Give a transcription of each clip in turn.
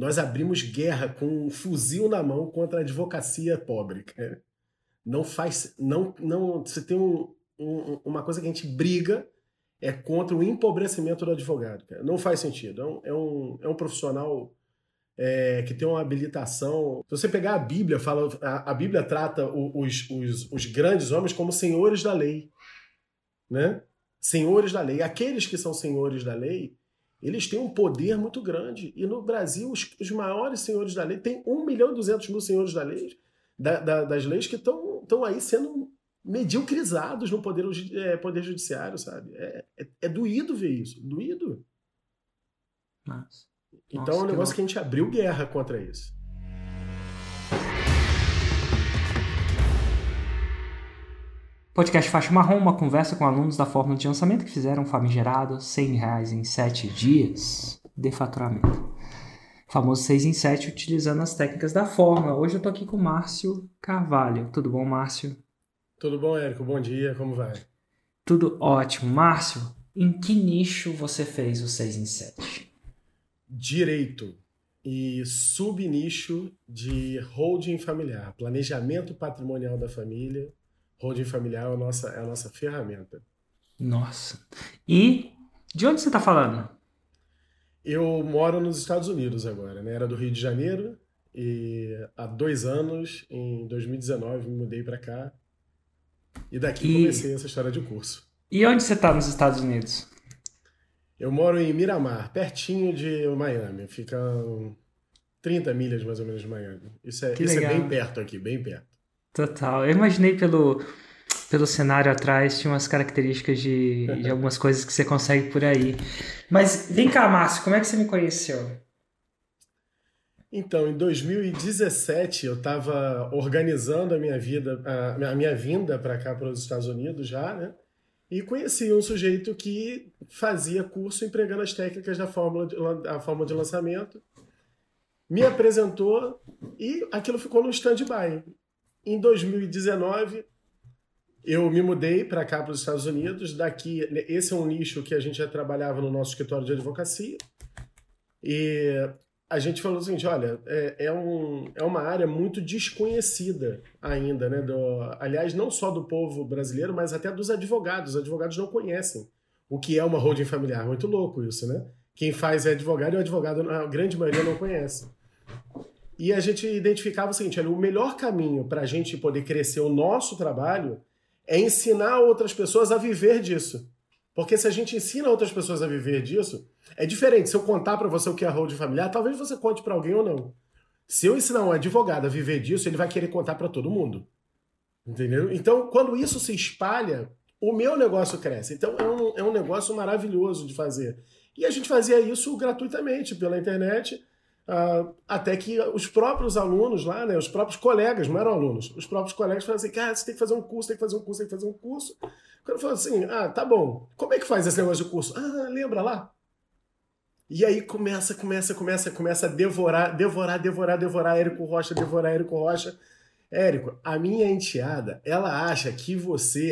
nós abrimos guerra com um fuzil na mão contra a advocacia pobre, cara. Não faz. Não, não, você tem um, um, uma coisa que a gente briga é contra o empobrecimento do advogado. Cara. Não faz sentido. É um, é um, é um profissional é, que tem uma habilitação. Se você pegar a Bíblia, fala, a, a Bíblia trata os, os, os grandes homens como senhores da lei. Né? Senhores da lei. Aqueles que são senhores da lei, eles têm um poder muito grande. E no Brasil, os, os maiores senhores da lei, tem 1 milhão e 200 mil senhores da lei, da, da, das leis que estão aí sendo mediocrizados no poder, é, poder judiciário, sabe? É, é, é, doído ver isso, doído. Nossa. Então Nossa, é um negócio que, que a gente abriu guerra contra isso. Podcast Faixa Marrom, uma conversa com alunos da fórmula de lançamento que fizeram famigerado 100 reais em 7 dias de faturamento. Famoso 6 em 7 utilizando as técnicas da fórmula. Hoje eu tô aqui com o Márcio Carvalho. Tudo bom, Márcio? Tudo bom, Érico? Bom dia, como vai? Tudo ótimo. Márcio, em que nicho você fez o 6 em 7? Direito e subnicho de holding familiar, planejamento patrimonial da família. Holding familiar é a nossa, é a nossa ferramenta. Nossa. E de onde você está falando? Eu moro nos Estados Unidos agora, né? Era do Rio de Janeiro e há dois anos, em 2019, me mudei para cá e daqui e... comecei essa história de curso. E onde você está nos Estados Unidos? Eu moro em Miramar, pertinho de Miami. Fica 30 milhas mais ou menos de Miami. Isso é, isso é bem perto aqui, bem perto. Total. Eu imaginei pelo, pelo cenário atrás, tinha umas características de, de algumas coisas que você consegue por aí. Mas vem cá, Márcio, como é que você me conheceu? Então, em 2017, eu estava organizando a minha vida, a minha vinda para cá, para os Estados Unidos já, né? E conheci um sujeito que fazia curso empregando as técnicas da fórmula de, a fórmula de lançamento. Me apresentou e aquilo ficou no stand-by. Em 2019, eu me mudei para cá, para os Estados Unidos. Daqui, esse é um nicho que a gente já trabalhava no nosso escritório de advocacia. E a gente falou o seguinte, olha, é, é, um, é uma área muito desconhecida ainda, né? Do, aliás, não só do povo brasileiro, mas até dos advogados. Os advogados não conhecem o que é uma holding familiar. Muito louco isso, né? Quem faz é advogado e o advogado, a grande maioria, não conhece. E a gente identificava o seguinte, olha, o melhor caminho para a gente poder crescer o nosso trabalho é ensinar outras pessoas a viver disso. Porque se a gente ensina outras pessoas a viver disso, é diferente. Se eu contar para você o que é holding familiar, talvez você conte para alguém ou não. Se eu ensinar um advogado a viver disso, ele vai querer contar para todo mundo. Entendeu? Então, quando isso se espalha, o meu negócio cresce. Então, é um, é um negócio maravilhoso de fazer. E a gente fazia isso gratuitamente pela internet, uh, até que os próprios alunos lá, né, os próprios colegas, não eram alunos, os próprios colegas falaram assim: cara, você tem que fazer um curso, tem que fazer um curso, tem que fazer um curso. Quando falou assim, ah, tá bom, como é que faz esse negócio de curso? Ah, lembra lá? E aí começa, começa, começa, começa a devorar, devorar, devorar, devorar Érico Rocha, devorar Érico Rocha. Érico, a minha enteada, ela acha que você.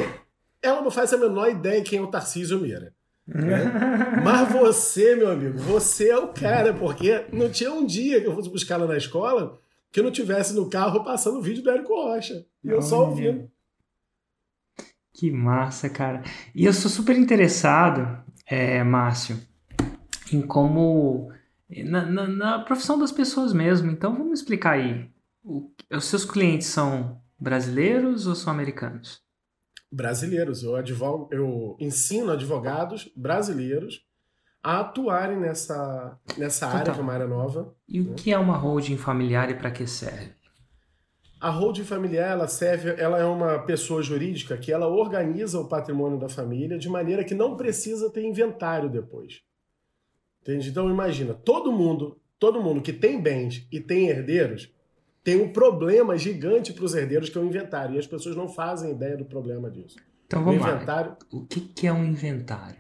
Ela não faz a menor ideia quem é o Tarcísio Meira. Né? Mas você, meu amigo, você é o cara, porque não tinha um dia que eu fosse buscar ela na escola que eu não tivesse no carro passando o vídeo do Érico Rocha. E eu só ouvindo. Que massa, cara. E eu sou super interessado, é, Márcio, em como. Na, na, na, profissão das pessoas mesmo. Então vamos explicar aí. O, os seus clientes são brasileiros ou são americanos? Brasileiros. Eu, advogo, eu ensino advogados brasileiros a atuarem nessa, nessa então, área, que é uma área nova. E né? o que é uma holding familiar e para que serve? A holding familiar ela serve, ela é uma pessoa jurídica que ela organiza o patrimônio da família de maneira que não precisa ter inventário depois. Entende? Então imagina, todo mundo, todo mundo que tem bens e tem herdeiros, tem um problema gigante para os herdeiros que é o inventário, e as pessoas não fazem ideia do problema disso. Então vamos o inventário... lá. O que, que é um inventário?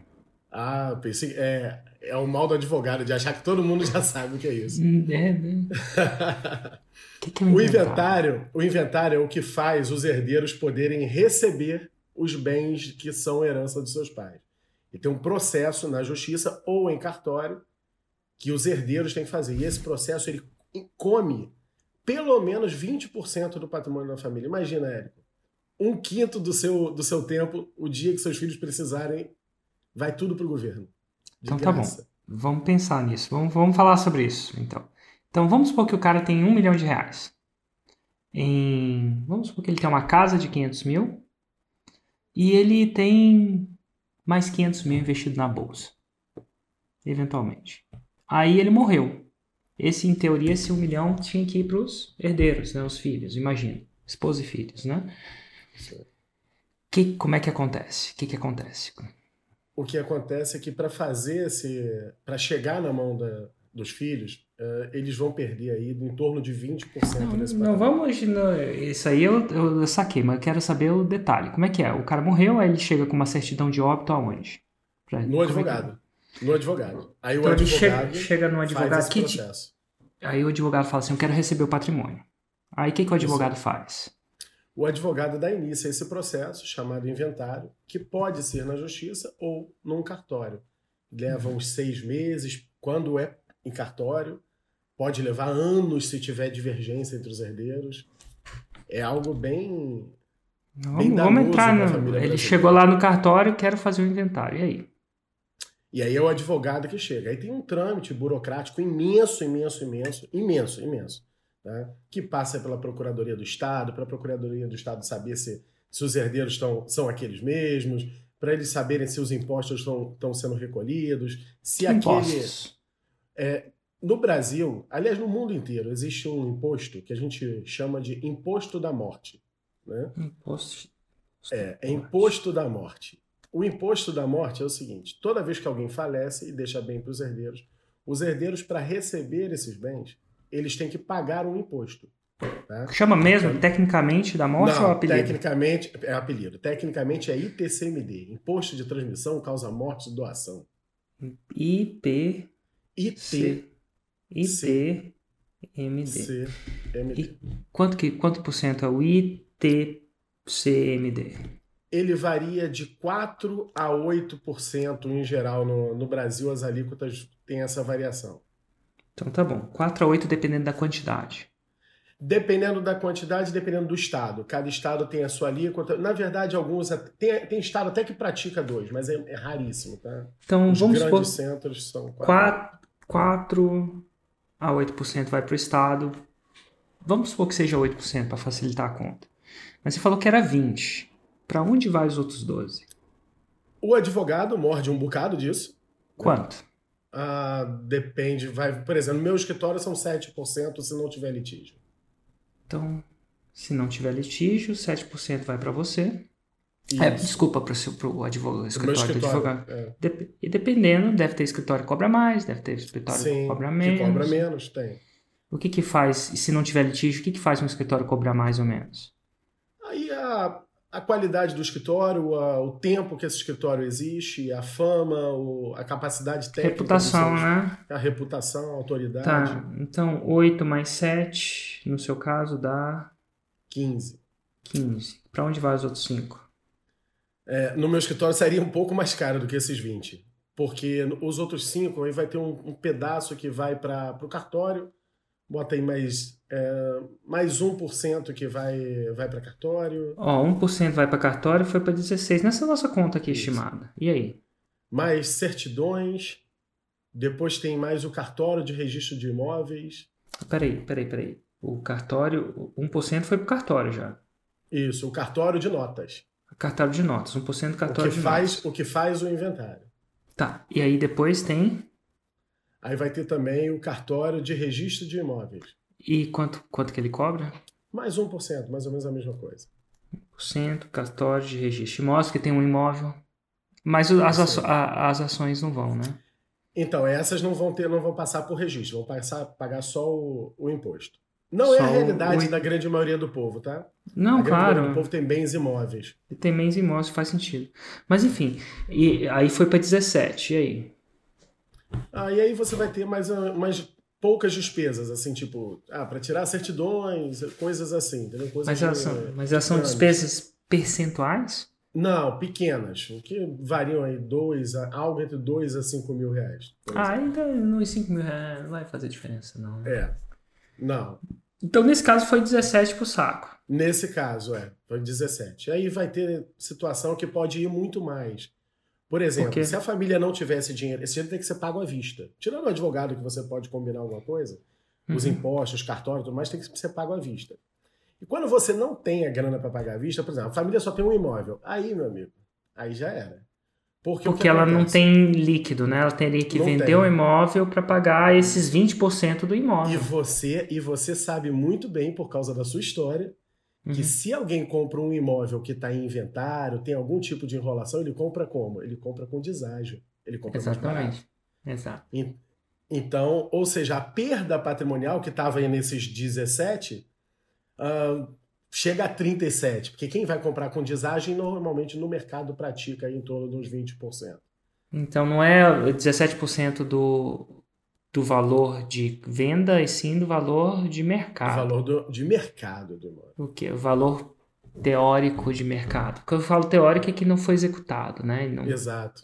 Ah, pensei, é, é o mal do advogado de achar que todo mundo já sabe o que é isso. Hum, é, né? que que é o inventário, o inventário é o que faz os herdeiros poderem receber os bens que são herança dos seus pais. E tem um processo na justiça ou em cartório que os herdeiros têm que fazer. E esse processo ele come pelo menos 20% do patrimônio da família. Imagina, Érico, um quinto do seu, do seu tempo, o dia que seus filhos precisarem, vai tudo para o governo. então graça. tá bom. Vamos pensar nisso. Vamos, vamos falar sobre isso, então. Então vamos supor que o cara tem um milhão de reais. Em, vamos supor que ele tem uma casa de 500 mil e ele tem mais 500 mil investido na bolsa, eventualmente. Aí ele morreu. Esse, em teoria, esse um milhão tinha que ir para os herdeiros, né, os filhos, imagina, esposa e filhos, né? Que, como é que acontece? O que, que acontece? O que acontece é que para fazer esse, para chegar na mão da, dos filhos, uh, eles vão perder aí em torno de 20% não, desse Não, vamos. Não, isso aí eu, eu, eu, saquei, mas eu quero saber o detalhe. Como é que é? O cara morreu, aí ele chega com uma certidão de óbito aonde? Pra, no é advogado. No advogado. Aí então o advogado. Chega, chega no advogado. Que, aí o advogado fala assim: eu quero receber o patrimônio. Aí o que, que o advogado isso. faz? O advogado dá início a esse processo, chamado inventário, que pode ser na justiça ou num cartório. Leva uns seis meses, quando é em cartório, pode levar anos se tiver divergência entre os herdeiros. É algo bem. bem vamos entrar no. Ele chegou lá no cartório, quero fazer o inventário. E aí? E aí é o advogado que chega. Aí tem um trâmite burocrático imenso, imenso, imenso, imenso, imenso. Né? Que passa pela Procuradoria do Estado, para a Procuradoria do Estado saber se, se os herdeiros estão, são aqueles mesmos, para eles saberem se os impostos estão, estão sendo recolhidos, se impostos. aquele. É, no Brasil, aliás, no mundo inteiro, existe um imposto que a gente chama de imposto da morte. Né? Imposto. É, é imposto da morte. O imposto da morte é o seguinte: toda vez que alguém falece e deixa bem para os herdeiros, os herdeiros, para receber esses bens, eles têm que pagar um imposto. Tá? Chama mesmo, então, tecnicamente, da morte não, ou apelido? Tecnicamente, é apelido. Tecnicamente é ITCMD Imposto de Transmissão Causa Morte e Doação. IP. IT. ITMD. CMD. E quanto, que, quanto por cento é o ITCMD? Ele varia de 4 a 8% em geral no, no Brasil, as alíquotas têm essa variação. Então tá bom. 4 a 8 dependendo da quantidade. Dependendo da quantidade, dependendo do estado. Cada estado tem a sua alíquota. Na verdade, alguns. Tem, tem estado até que pratica dois, mas é, é raríssimo, tá? Então Os vamos grandes supor, centros são 4, 4 a 8% vai para o estado. Vamos supor que seja 8% para facilitar a conta. Mas você falou que era 20. Para onde vai os outros 12? O advogado morde um bocado disso. Quanto? Ah, depende, vai, por exemplo, no meu escritório são 7% se não tiver litígio. Então, se não tiver litígio, 7% vai para você. É, desculpa, para o advogado, escritório, escritório do advogado. É. Dep e dependendo, deve ter escritório que cobra mais, deve ter escritório Sim, que cobra menos. Que cobra menos, tem. O que que faz, se não tiver litígio, o que que faz um escritório cobrar mais ou menos? Aí a, a qualidade do escritório, a, o tempo que esse escritório existe, a fama, o, a capacidade técnica. Reputação, né? A reputação, a autoridade. Tá, então 8 mais 7, no seu caso, dá. 15. 15. Para onde vai os outros 5? É, no meu escritório seria um pouco mais caro do que esses 20. Porque os outros 5 aí vai ter um, um pedaço que vai para o cartório, bota aí mais, é, mais 1% que vai, vai para cartório. Ó, 1% vai para cartório foi para 16 nessa nossa conta aqui Isso. estimada. E aí? Mais certidões, depois tem mais o cartório de registro de imóveis. Peraí, peraí, peraí. O cartório, 1% foi para cartório já. Isso, o cartório de notas. Cartório de notas, 1% cartório o que de faz, notas. O que faz o inventário. Tá, e aí depois tem? Aí vai ter também o cartório de registro de imóveis. E quanto, quanto que ele cobra? Mais 1%, mais ou menos a mesma coisa. 1%, cartório de registro de imóveis, que tem um imóvel. Mas as, aço, a, as ações não vão, né? Então, essas não vão ter, não vão passar por registro, vão passar, pagar só o, o imposto. Não é Só é a realidade o... da grande maioria do povo, tá? Não, a claro. Do povo tem bens imóveis. Tem bens imóveis, faz sentido. Mas enfim, e aí foi para 17, e aí? Ah, e aí você vai ter mais, mais poucas despesas, assim, tipo, ah, para tirar certidões, coisas assim, entendeu? Coisas mas, elas são, mas elas são despesas percentuais? Não, pequenas, o que variam aí dois, algo entre 2 a 5 mil reais. Ah, então nos 5 mil reais não vai fazer diferença, não. né? É. Não. Então, nesse caso, foi 17 pro saco. Nesse caso, é, foi 17. Aí vai ter situação que pode ir muito mais. Por exemplo, Por quê? se a família não tivesse dinheiro, esse dinheiro tem que ser pago à vista. Tirando o advogado que você pode combinar alguma coisa, os Uhum. impostos, cartório e tudo mais, tem que ser pago à vista. E quando você não tem a grana para pagar à vista, por exemplo, a família só tem um imóvel. Aí, meu amigo, aí já era. Porque, Porque que ela não tem líquido, né? Ela teria que Não vender tem. o imóvel para pagar esses 20% do E imóvel. você, e você sabe muito bem, por causa da sua história, que Uhum. se alguém compra um imóvel que está em inventário, tem algum tipo de enrolação, ele compra como? Ele compra com deságio. Ele compra mais barato. Exatamente. Exato. Então, ou seja, a perda patrimonial que estava aí nesses 17 ah, chega a 37, porque quem vai comprar com deságio normalmente no mercado pratica em torno dos 20%. Então não é 17% do, do valor de venda, e sim do valor de O mercado. valor do- de mercado do. O que? O valor teórico de mercado. Quando eu falo teórico é que não foi executado, né? Não- Exato.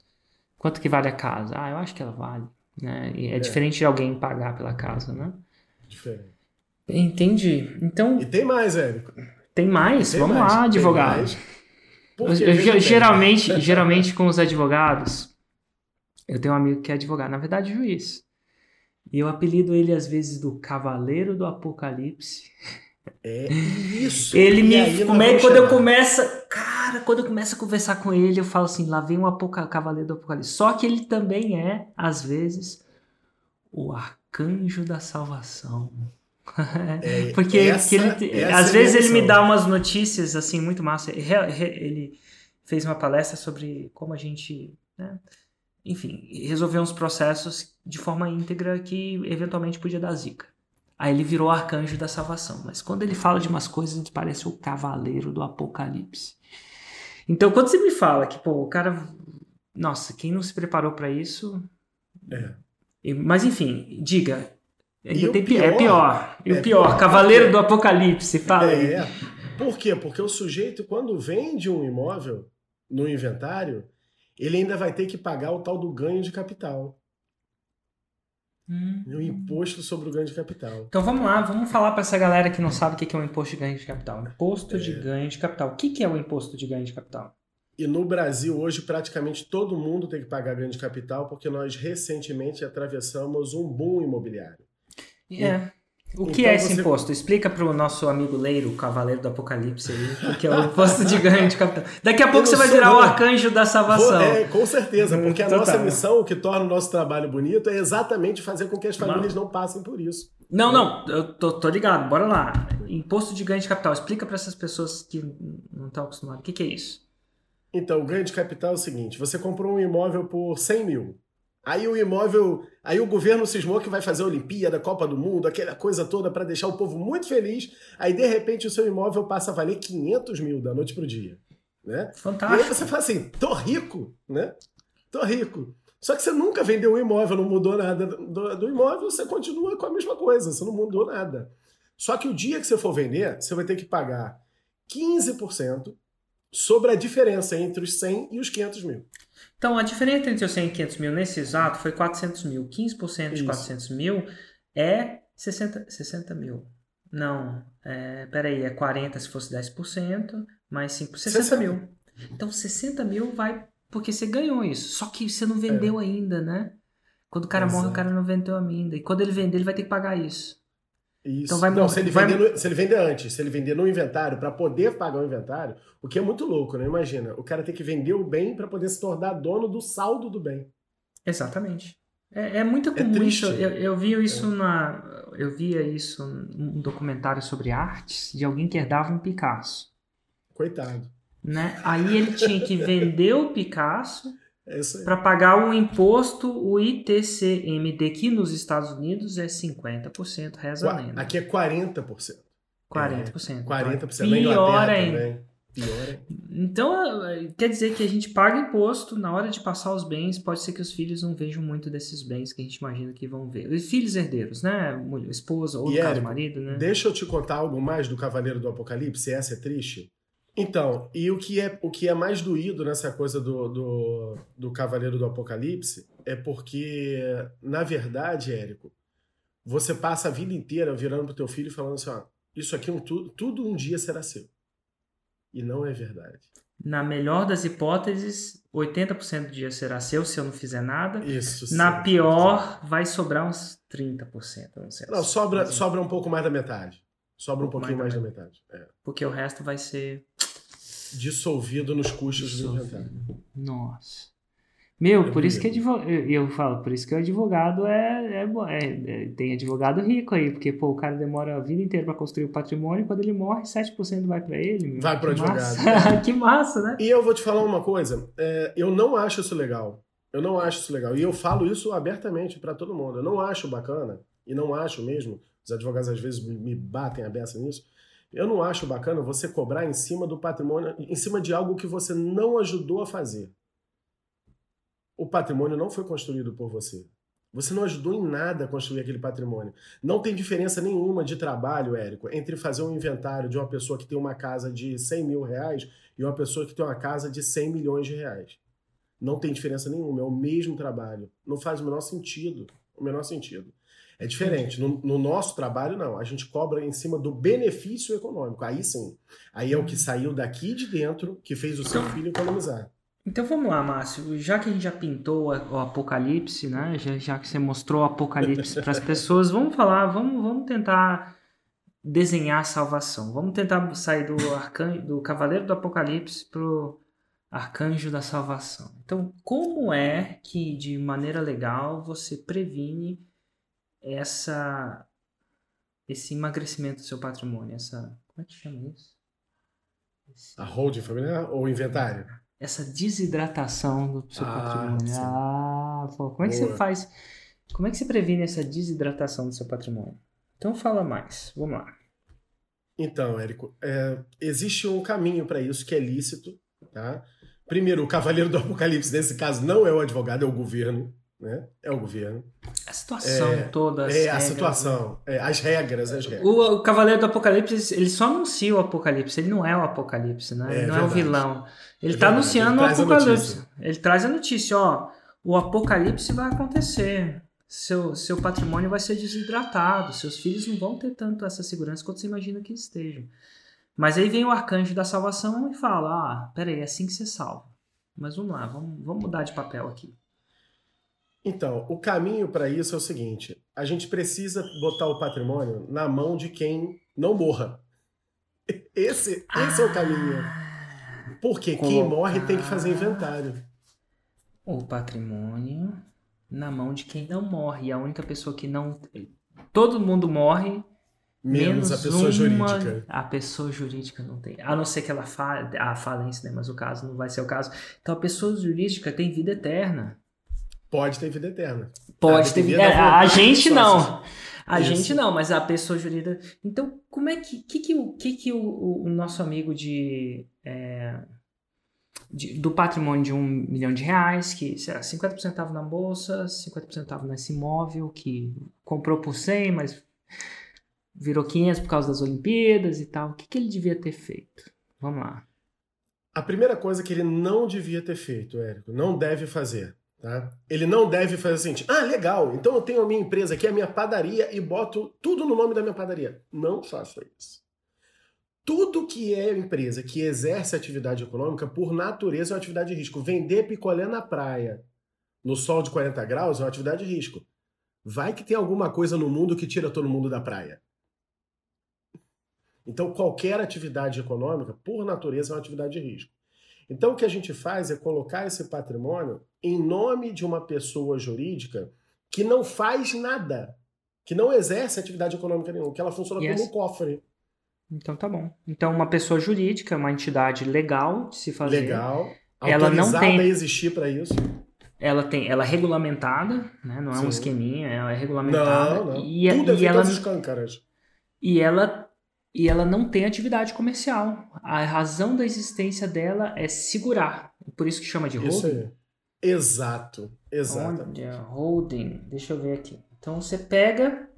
Quanto que vale a casa? Ah, eu acho que ela vale. Né? E é, diferente de alguém pagar pela casa, né? Diferente. Entendi. Então, E tem mais, Érico. tem mais? Tem Vamos mais, lá, advogado. mais. Eu- eu- geralmente, geralmente com os advogados, eu tenho um amigo que é advogado, na verdade juiz. E eu apelido ele às vezes do Cavaleiro do Apocalipse. É isso. Ele me. Como é, vamos quando eu começo. Cara, quando eu começo a conversar com ele, eu falo assim: lá vem o Apoca- Cavaleiro do Apocalipse. Só que ele também é, às vezes, o arcanjo da salvação. É, Porque essa- que ele, às é a vezes ele me dá umas notícias assim muito massa. Ele fez uma palestra sobre como a gente, né, enfim, resolver uns processos de forma íntegra que eventualmente podia dar zica. Aí ele virou arcanjo da salvação. Mas quando ele fala de umas coisas, ele parece o cavaleiro do apocalipse. Então, quando você me fala que, pô, o cara. Nossa, quem não se preparou pra isso. É. Mas enfim, diga. Ainda E o tem pi- é pior- pior. E é o pior, pior, Cavaleiro porque- do Apocalipse, fala aí. É. Por quê? Porque o sujeito, quando vende um imóvel no inventário, ele ainda vai ter que pagar o tal do ganho de capital. Hum. O imposto sobre o ganho de capital. Então vamos lá, vamos falar para essa galera que não sabe o que é o imposto de ganho de capital. Imposto de É. ganho de capital. O que é o imposto de ganho de capital? E no Brasil, hoje, praticamente todo mundo tem que pagar ganho de capital porque nós recentemente atravessamos um boom imobiliário. É. O que Então é esse você- imposto? Explica para o nosso amigo Leiro, o Cavaleiro do Apocalipse aí, o que é o imposto de ganho de capital. Daqui a pouco não você vai virar o não. arcanjo da salvação. Vou- é, com certeza, porque a Total. nossa missão, o que torna o nosso trabalho bonito, é exatamente fazer com que as Não. famílias não passem por isso. Não, não, eu tô, tô ligado, bora lá. Imposto de ganho de capital. Explica para essas pessoas que não estão acostumadas. O que, que é isso? Então, o ganho de capital é o seguinte: você comprou um imóvel por 100 mil. Aí o imóvel. Aí o governo cismou que vai fazer a Olimpíada, Copa do Mundo, aquela coisa toda para deixar o povo muito feliz. Aí, de repente, o seu imóvel passa a valer 500 mil da noite pro dia. Né? E aí Fantástico. você fala assim: tô rico, né? Tô rico. Só que você nunca vendeu um imóvel, não mudou nada do, do imóvel, você continua com a mesma coisa, você não mudou nada. Só que o dia que você for vender, você vai ter que pagar 15% sobre a diferença entre os 100 e os 500 mil. Então, a diferença entre os 100 e 500 mil nesse exato foi 400 mil. 15% de Isso. 400 mil é 60, 60 mil. Não, é, peraí, é 40 se fosse 10%, mais 5, 60 60. mil. Então, 60 mil vai porque você ganhou isso. Só que você não vendeu ainda, né? Quando o cara morre, o Exato. cara não vendeu ainda. E quando ele vender, ele vai ter que pagar isso. Isso. Então vai não, se ele, vai- vender no- se ele vender antes, se ele vender no inventário para poder pagar o inventário, o que é muito louco, né? Imagina, o cara tem que vender o bem para poder se tornar dono do saldo do bem. Exatamente. É, é muito É comum triste. isso. Eu, eu vi isso na. Eu via isso num documentário sobre artes de alguém que herdava um Picasso. Coitado. Né? Aí ele tinha que vender o Picasso É isso aí. para pagar o imposto, o ITCMD, que nos Estados Unidos é 50%, reza a lenda. Aqui é 40%. 40%. 40% Então, é pior Inglaterra ainda. também. Pior ainda. Então, quer dizer que a gente paga imposto na hora de passar os bens, pode ser que os filhos não vejam muito desses bens que a gente imagina que vão ver. Os filhos herdeiros, né? Mulher, Esposa ou, no E, caso, marido, né? Deixa eu te contar algo mais do Cavaleiro do Apocalipse, essa é triste. Então, e o que é, o que é mais doído nessa coisa do, do, do Cavaleiro do Apocalipse é porque, na verdade, Érico, você passa a vida inteira virando pro teu filho e falando assim, ó, isso aqui um, tudo, tudo um dia será seu. E não é verdade. Na melhor das hipóteses, 80% do dia será seu se eu não fizer nada. Isso. Na sim, pior, sim. vai sobrar uns 30%. Não, sei, não sobra, sobra um pouco mais da metade. Sobra um, um pouquinho mais, mais da metade. É. Porque o resto vai ser. Dissolvido nos custos Dissolvido. do inventário. Nossa. Meu, é por isso que advogado, eu falo, por isso que o advogado é, é, é, é, tem advogado rico aí, porque pô, o cara demora a vida inteira para construir o patrimônio, quando ele morre, 7% vai para ele. Meu. Vai para o advogado. Massa. que massa, né? E eu vou te falar uma coisa, é, eu não acho isso legal. Eu não acho isso legal. E eu falo isso abertamente para todo mundo. Eu não acho bacana, e não acho mesmo, os advogados às vezes me batem a beça nisso, eu não acho bacana você cobrar em cima do patrimônio, em cima de algo que você não ajudou a fazer. O patrimônio não foi construído por você. Você não ajudou em nada a construir aquele patrimônio. Não tem diferença nenhuma de trabalho, Érico, entre fazer um inventário de uma pessoa que tem uma casa de 100 mil reais e uma pessoa que tem uma casa de 100 milhões de reais. Não tem diferença nenhuma, é o mesmo trabalho. Não faz o menor sentido. O menor sentido. É diferente. No, no, nosso trabalho, não. A gente cobra em cima do benefício econômico. Aí sim. Aí é o que saiu daqui de dentro que fez o seu filho economizar. Então vamos lá, Márcio. Já que a gente já pintou o Apocalipse, né? Já, já que você mostrou o Apocalipse para as pessoas, vamos falar, vamos, vamos tentar desenhar a salvação. Vamos tentar sair do, arcan... do Cavaleiro do Apocalipse pro Arcanjo da Salvação. Então, como é que, de maneira legal, você previne essa esse emagrecimento do seu patrimônio? Essa, como é que chama isso? Esse... A holding familiar ou inventário? essa desidratação do seu ah, patrimônio. Sim. Ah, pô, como é que Boa. você faz? Como é que você previne essa desidratação do seu patrimônio? Então fala mais. Vamos lá. Então, Érico, é, existe um caminho para isso que é lícito, tá? Primeiro, o cavaleiro do apocalipse, nesse caso, não é o advogado, é o governo né? É o governo. A situação é, toda. É, regras, a situação. Né? É, as regras, as regras. O, o, Cavaleiro do Apocalipse, ele só anuncia o Apocalipse, ele não é o Apocalipse, né? É, ele não verdade. é o vilão. Ele está é anunciando ele o Apocalipse. Ele traz a notícia, ó, o Apocalipse vai acontecer. Seu, seu patrimônio vai ser desidratado, seus filhos não vão ter tanto essa segurança quanto você imagina que estejam. Mas aí vem o arcanjo da salvação e fala: Ah, peraí, é assim que você salva. Mas vamos lá, vamos, vamos mudar de papel aqui. Então, o caminho para isso é o seguinte: a gente precisa botar o patrimônio na mão de quem não morra. Esse, esse é o caminho. Porque Colocar quem morre tem que fazer inventário. O patrimônio na mão de quem não morre. E a única pessoa que não. Todo mundo morre. Menos, menos a pessoa uma... jurídica. A pessoa jurídica não tem. A não ser que ela fa... a falência, né? Mas o caso não vai ser o caso. Então a pessoa jurídica tem vida eterna. Pode ter vida eterna. Pode ter vida eterna. A gente não. A Isso. gente não, mas a pessoa jurídica. Então, como é que. que, que, que, que o, o nosso amigo de, é, de, do patrimônio de um milhão de reais, que sei lá, 50% estava na bolsa, 50% estava nesse imóvel, que comprou por 100, mas virou 500 por causa das Olimpíadas e tal. O que, que ele devia ter feito? Vamos lá. A primeira coisa que ele não devia ter feito, Érico, não deve fazer Tá? Ele não deve fazer assim, ah, legal, então eu tenho a minha empresa aqui, a minha padaria, e boto tudo no nome da minha padaria. Não faça isso. Tudo que é empresa que exerce atividade econômica, por natureza, é uma atividade de risco. Vender picolé na praia, no sol de 40 graus, é uma atividade de risco. Vai que tem alguma coisa no mundo que tira todo mundo da praia. Então, qualquer atividade econômica, por natureza, é uma atividade de risco. Então, o que a gente faz é colocar esse patrimônio em nome de uma pessoa jurídica que não faz nada, que não exerce atividade econômica nenhuma, que ela funciona yes. como um cofre. Então tá bom. Então uma pessoa jurídica, uma entidade legal de se fazer. Legal. Ela não tem a existir para isso. Ela tem, ela é regulamentada, né? Não é Sim. um esqueminha, ela é regulamentada. Não, não. E, Tudo é e ela E ela e ela não tem atividade comercial. A razão da existência dela é segurar. Por isso que chama de holding. Isso aí. Exato, exato. Olha, holding. Deixa eu ver aqui. Então você pega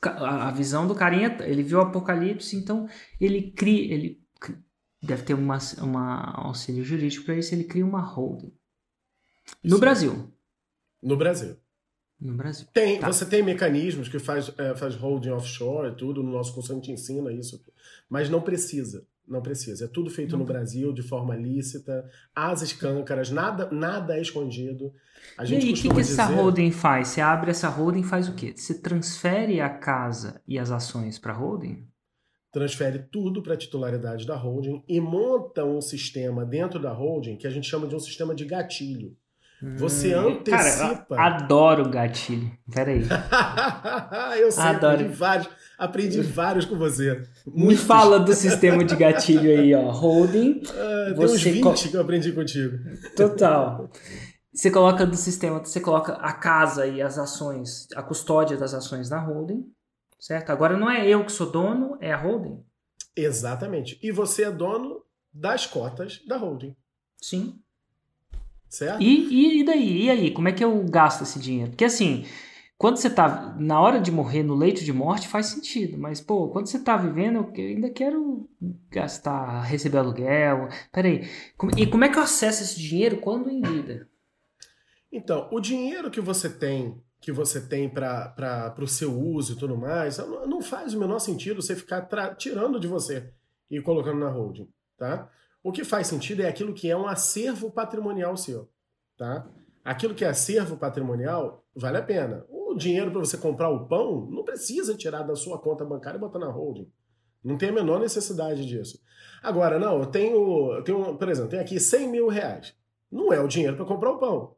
a visão do carinha, ele viu o apocalipse, então ele cria, ele deve ter uma, uma auxílio jurídico para isso, ele cria uma holding. No Sim. Brasil. No Brasil. No Brasil. Tem, tá. Você tem mecanismos que faz, é, faz holding offshore e tudo, no nosso curso a gente ensina isso, mas não precisa. Não precisa. É tudo feito no Brasil de forma lícita, as escâncaras, nada, nada é escondido. A gente e o que, que dizer... essa holding faz? Você abre essa holding e faz o quê? Você transfere a casa e as ações para a holding? transfere tudo para a titularidade da holding e monta um sistema dentro da holding que a gente chama de um sistema de gatilho. Você hum, antecipa. Cara, adoro gatilho. Peraí. eu sei, adoro. aprendi vários, aprendi vários com você. Muitos. Me fala do sistema de gatilho aí, ó. Holding. Ah, você tem uns 20 que eu aprendi contigo. Total. Você coloca do sistema, você coloca a casa e as ações, a custódia das ações na holding certo? Agora não é eu que sou dono, é a holding. Exatamente. E você é dono das cotas da holding. Sim. Certo? E, e, daí? E aí? Como é que eu gasto esse dinheiro? Porque assim, quando você tá na hora de morrer no leito de morte faz sentido, mas pô, quando você tá vivendo, eu ainda quero gastar, receber aluguel. Peraí, e como é que eu acesso esse dinheiro quando em vida? Então, o dinheiro que você tem que você tem para o seu uso e tudo mais, não faz o menor sentido você ficar tirando de você e colocando na holding, tá? O que faz sentido é aquilo que é um acervo patrimonial seu, tá? Aquilo que é acervo patrimonial vale a pena. O dinheiro para você comprar o pão não precisa tirar da sua conta bancária e botar na holding. Não tem a menor necessidade disso. Agora, não, eu tenho, eu tenho por exemplo, tenho aqui 100 mil reais. Não é o dinheiro para comprar o pão.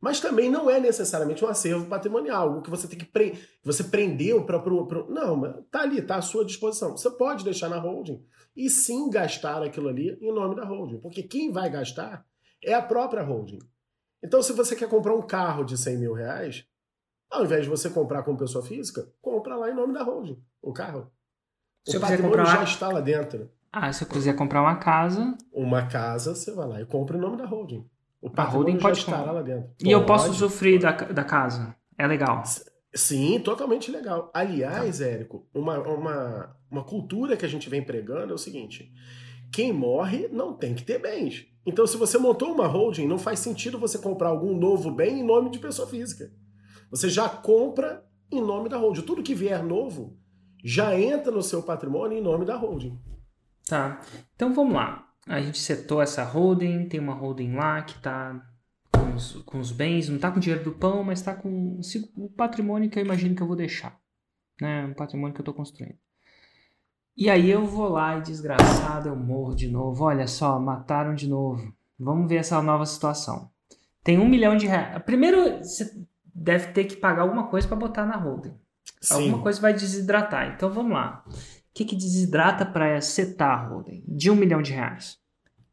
Mas também não é necessariamente um acervo patrimonial, algo que você tem que pre... você prendeu para pro... não, tá ali, tá à sua disposição. Você pode deixar na holding e sim gastar aquilo ali em nome da holding, porque quem vai gastar é a própria holding. Então, se você quer comprar um carro de 100 mil reais, ao invés de você comprar como pessoa física, compra lá em nome da holding o carro. Se o patrimônio já está lá dentro. Ah, se eu quiser comprar uma casa. Uma casa, você vai lá e compra em nome da holding. O holding pode estar lá dentro. E eu posso usufruir da, da casa. É legal. Sim, totalmente legal. Aliás, tá. Érico, uma, uma, uma cultura que a gente vem pregando é o seguinte: quem morre não tem que ter bens. Então, se você montou uma holding, não faz sentido você comprar algum novo bem em nome de pessoa física. Você já compra em nome da holding. Tudo que vier novo já entra no seu patrimônio em nome da holding. Tá. Então vamos lá a gente setou essa holding, tem uma holding lá que está com os, com os bens, não está com o dinheiro do pão, mas está com o patrimônio que eu imagino que eu vou deixar. Né? Um patrimônio que eu estou construindo. E aí eu vou lá e desgraçado, eu morro de novo. Olha só, mataram de novo. Vamos ver essa nova situação. Tem um milhão de reais. Primeiro, você deve ter que pagar alguma coisa para botar na holding. Sim. Alguma coisa vai desidratar. Então vamos lá que, que desidrata para setar a holding de um milhão de reais?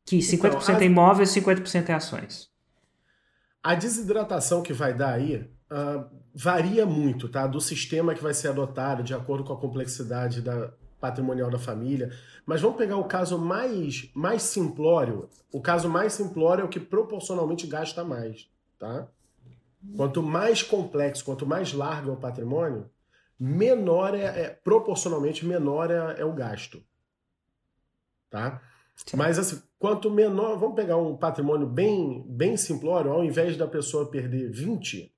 Que 50% então, a... é imóveis e 50% é ações. A desidratação que vai dar aí uh, varia muito, tá? Do sistema que vai ser adotado, de acordo com a complexidade da patrimonial da família. Mas vamos pegar o caso mais, mais simplório. O caso mais simplório é o que proporcionalmente gasta mais, tá? Quanto mais complexo, quanto mais largo é o patrimônio, menor é, é proporcionalmente menor é, é, o gasto. Tá? Sim. Mas assim, quanto menor, vamos pegar um patrimônio bem, bem simplório, ao invés da pessoa perder 20,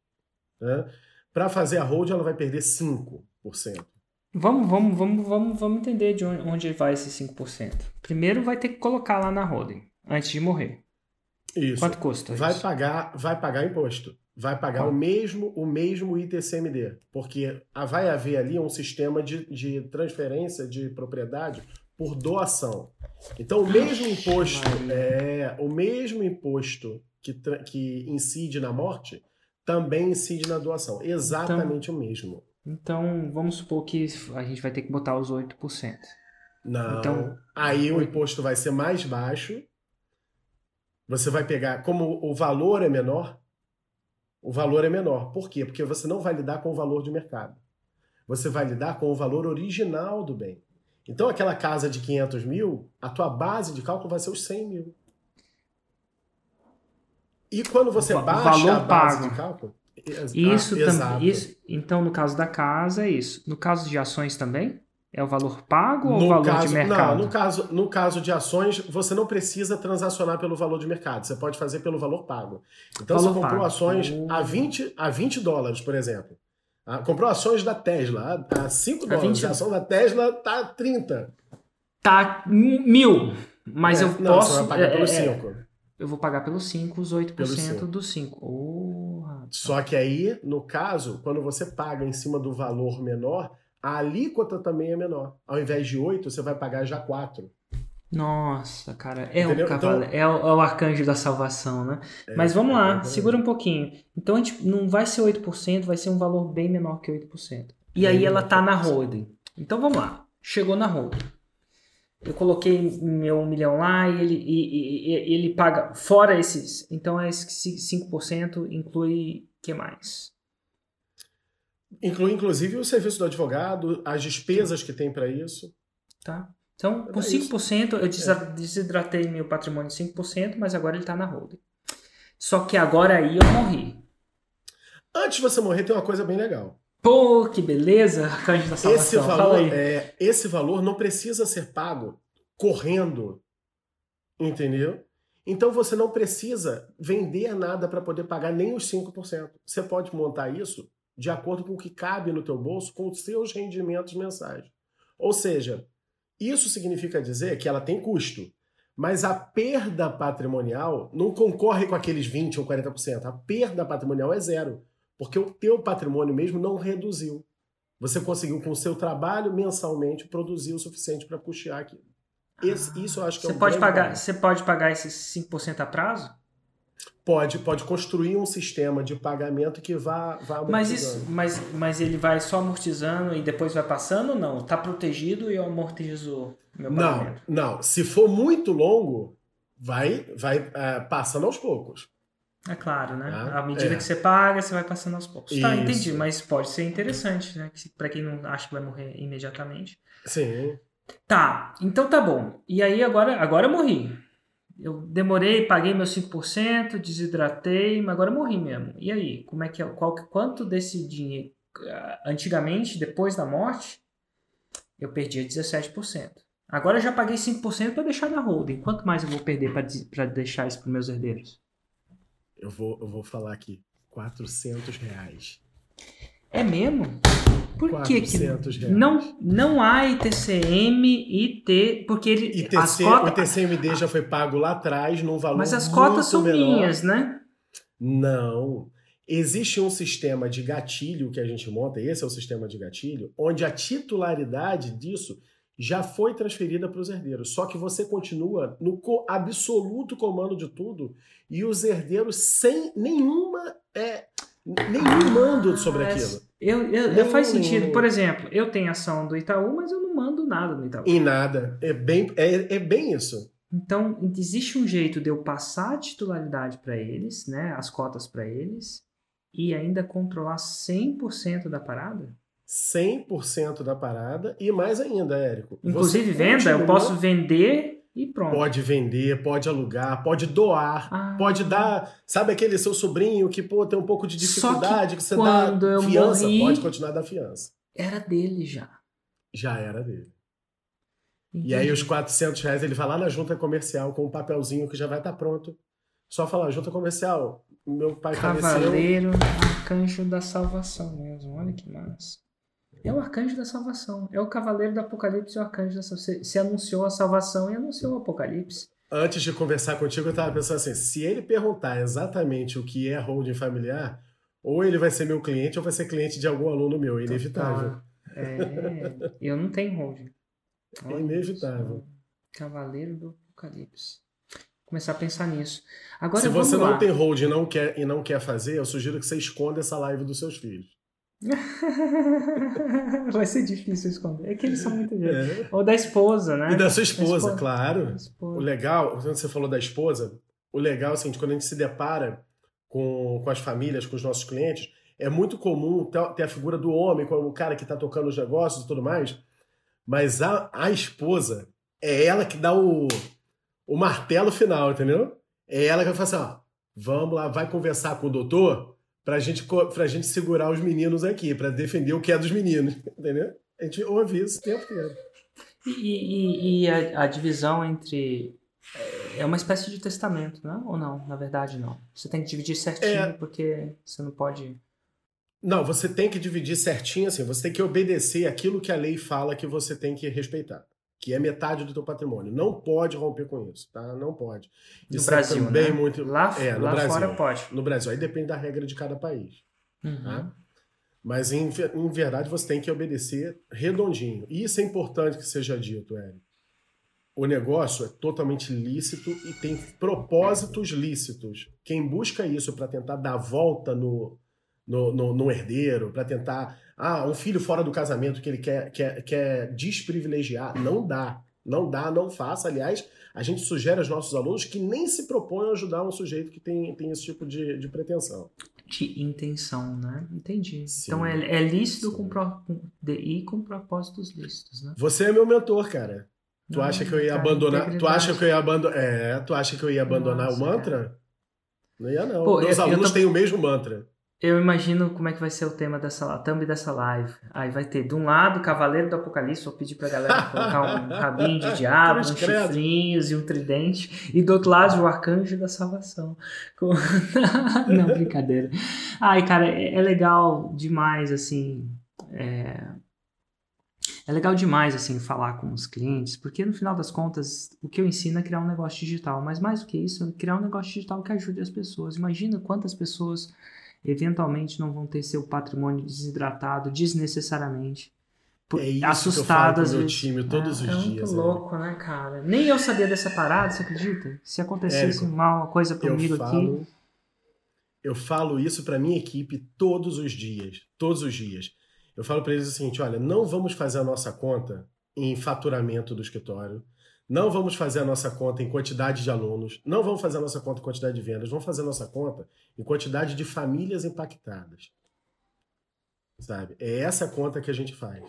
né, para fazer a hold ela vai perder 5%. Vamos, vamos, vamos, vamos, vamos entender de onde vai esse 5%. Primeiro vai ter que colocar lá na holding, antes de morrer. Isso. Quanto custa? Vai isso? pagar, vai pagar imposto vai pagar o mesmo o mesmo ITCMD, porque vai haver ali um sistema de, de transferência de propriedade por doação. Então o mesmo imposto é o mesmo imposto que, que incide na morte também incide na doação, exatamente então, o mesmo. Então vamos supor que a gente vai ter que botar os 8%. Não. Então, aí 8... o imposto vai ser mais baixo. Você vai pegar, como o valor é menor, o valor é menor. Por quê? Porque você não vai lidar com o valor de mercado. Você vai lidar com o valor original do bem. Então, aquela casa de 500 mil, a tua base de cálculo vai ser os 100 mil. E quando você o baixa valor a base pago. de cálculo... Isso, ah, tam, isso Então, no caso da casa, é isso. No caso de ações também? É o valor pago ou no o valor caso, de mercado? Não, no caso, no caso de ações, você não precisa transacionar pelo valor de mercado. Você pode fazer pelo valor pago. Então, valor você comprou pago. ações a 20, a 20 dólares, por exemplo. Ah, comprou ações da Tesla a 5 dólares. 20... A ação da Tesla tá 30. Tá mil. Mas é, eu não, posso. Você vai pagar pelos 5. É, é, eu vou pagar pelos 5, os 8% dos 5. Oh, Só que aí, no caso, quando você paga em cima do valor menor, a alíquota também é menor. Ao invés de 8, você vai pagar já 4. Nossa, cara, é o, cavalo, então, é, o, é o arcanjo da salvação, né? É, Mas vamos lá, é segura um pouquinho. Então a gente não vai ser 8%, vai ser um valor bem menor que 8%. E bem aí ela tá na holding. Então vamos lá, chegou na holding. Eu coloquei meu milhão lá e ele, e, e, ele paga, fora esses, então é esse 5% inclui que mais? Inclui, inclusive, o serviço do advogado, as despesas que tem para isso. Tá. Então, por 5%, eu é. desidratei meu patrimônio em 5%, mas agora ele está na holding. Só que agora aí eu morri. Antes de você morrer, tem uma coisa bem legal. Pô, que beleza, arcanjo da salvação. Esse valor, é, esse valor não precisa ser pago correndo, entendeu? Então você não precisa vender nada para poder pagar nem os 5%. Você pode montar isso de acordo com o que cabe no teu bolso com os seus rendimentos mensais. Ou seja, isso significa dizer que ela tem custo, mas a perda patrimonial não concorre com aqueles 20 ou 40%. A perda patrimonial é zero, porque o teu patrimônio mesmo não reduziu. Você conseguiu com o seu trabalho mensalmente produzir o suficiente para custear aquilo. Esse, isso eu acho que você é um pode pagar, Você pode pagar esses 5% a prazo? Pode, pode construir um sistema de pagamento que vá, vá mas isso mas, mas ele vai só amortizando e depois vai passando ou não? Está protegido e eu amortizo meu pagamento? Não, não. Se for muito longo, vai, vai é, passando aos poucos. É claro, né? Ah, à medida é. que você paga, você vai passando aos poucos. Isso. Tá, entendi, mas pode ser interessante, né? Para quem não acha que vai morrer imediatamente. Sim. Tá, então tá bom. E aí agora, agora eu morri. Eu demorei, paguei meus 5%, desidratei, mas agora morri mesmo. E aí, como é que é, qual, quanto desse dinheiro ah, antigamente, depois da morte, eu perdia 17%. Agora eu já paguei 5% para deixar na holding. Quanto mais eu vou perder para deixar isso para meus herdeiros? Eu vou, eu vou falar aqui, 400 reais. É mesmo? Por que, que não, não há ITCM, IT, porque ele. ITC, as cotas, o ITCMD já foi pago lá atrás num valor. Mas as cotas são menor. minhas, né? Não. Existe um sistema de gatilho que a gente monta, esse é o sistema de gatilho, onde a titularidade disso já foi transferida para os herdeiros. Só que você continua no absoluto comando de tudo e os herdeiros sem nenhuma. É, nenhum mando sobre ah, aquilo. Eu, eu, eu, faz sentido. Por exemplo, eu tenho ação do Itaú, mas eu não mando nada no Itaú. Em nada. É bem, é, é bem isso. Então, existe um jeito de eu passar a titularidade para eles, né, as cotas para eles, e ainda controlar 100% da parada? 100% da parada e mais ainda, Érico. Inclusive venda, continua... eu posso vender e pronto. Pode vender, pode alugar, pode doar, ah. pode dar. Sabe aquele seu sobrinho que pô, tem um pouco de dificuldade, que, que, você dá fiança? Morri, pode continuar a dar fiança. Era dele já. Já era dele. Entendi. E aí os 400 reais ele vai lá na junta comercial com um papelzinho que já vai estar tá pronto. Só falar, junta comercial, meu pai Cavaleiro, faleceu. arcanjo da salvação mesmo, olha que massa. É o arcanjo da salvação. É o cavaleiro do Apocalipse e o arcanjo da salvação. Você anunciou a salvação e anunciou o Apocalipse. Antes de conversar contigo, eu estava pensando assim: se ele perguntar exatamente o que é holding familiar, ou ele vai ser meu cliente ou vai ser cliente de algum aluno meu. É inevitável. É, eu não tenho holding. É inevitável. Cavaleiro do Apocalipse. Começar a pensar nisso. Agora, Se você não tem holding e não, quer, e não quer fazer, eu sugiro que você esconda essa live dos seus filhos. Vai ser difícil esconder. É que eles são muito. É. Ou da esposa, né? E da sua esposa, esposa. claro. Esposa. O legal, quando você falou da esposa, o legal é assim, quando a gente se depara com, com as famílias, com os nossos clientes, é muito comum ter a figura do homem, como o cara que está tocando os negócios e tudo mais, mas a, a esposa é ela que dá o, o martelo final, entendeu? É ela que vai falar assim: ó, vamos lá, vai conversar com o doutor pra gente, pra gente segurar os meninos aqui, para defender o que é dos meninos, entendeu? A gente ouve isso o tempo inteiro. E, e, e a, a, divisão entre. É uma espécie de testamento, né? Ou não? Na verdade, não. Você tem que dividir certinho, é... porque você não pode. Não, você tem que dividir certinho assim. Você tem que obedecer aquilo que a lei fala que você tem que respeitar. Que é metade do teu patrimônio. Não pode romper com isso, tá? Não pode. No isso é Brasil, é também né? muito. Lá, é, no lá Brasil, fora pode. No Brasil. Aí depende da regra de cada país. Uhum. Tá? Mas, em, em verdade, você tem que obedecer redondinho. E isso é importante que seja dito, Érico. O negócio é totalmente lícito e tem propósitos lícitos. Quem busca isso para tentar dar volta no, no, no, no herdeiro, para tentar. Ah, um filho fora do casamento que ele quer, quer, quer desprivilegiar. Não dá. Não dá, não faça. Aliás, a gente sugere aos nossos alunos que nem se proponham a ajudar um sujeito que tem, tem esse tipo de, de pretensão de intenção, né? Entendi. Sim, então é, é lícito com pro, e com propósitos lícitos, né? Você é meu mentor, cara. Tu Não, acha que eu ia cara, abandonar? Tu acha que eu ia abandonar? É, tu acha que eu ia abandonar Nossa, o mantra? Cara. Não ia não. Pô, Meus eu, alunos eu tô... têm o mesmo mantra. Eu imagino como é que vai ser o tema dessa thumb dessa live. Aí vai ter, de um lado, Cavaleiro do Apocalipse, vou pedir pra galera colocar um rabinho de diabo, uns chifrinhos e um tridente. E do outro lado, o Arcanjo da Salvação. Não, brincadeira. Ai, cara, é, é legal demais, assim. É... é legal demais, assim, falar com os clientes, porque no final das contas, o que eu ensino é criar um negócio digital. Mas mais do que isso, criar um negócio digital que ajude as pessoas. Imagina quantas pessoas eventualmente não vão ter seu patrimônio desidratado desnecessariamente. Por, é isso assustadas. Que eu falo time todos é, os é dias. É muito louco, né, cara? Nem eu sabia dessa parada, você acredita? Se acontecesse Érico, uma coisa comigo eu falo, aqui. Eu falo isso para minha equipe todos os dias. Todos os dias. Eu falo para eles o seguinte: olha, não vamos fazer a nossa conta em faturamento do escritório não vamos fazer a nossa conta em quantidade de alunos, não vamos fazer a nossa conta em quantidade de vendas, vamos fazer a nossa conta em quantidade de famílias impactadas. Sabe? É essa conta que a gente faz.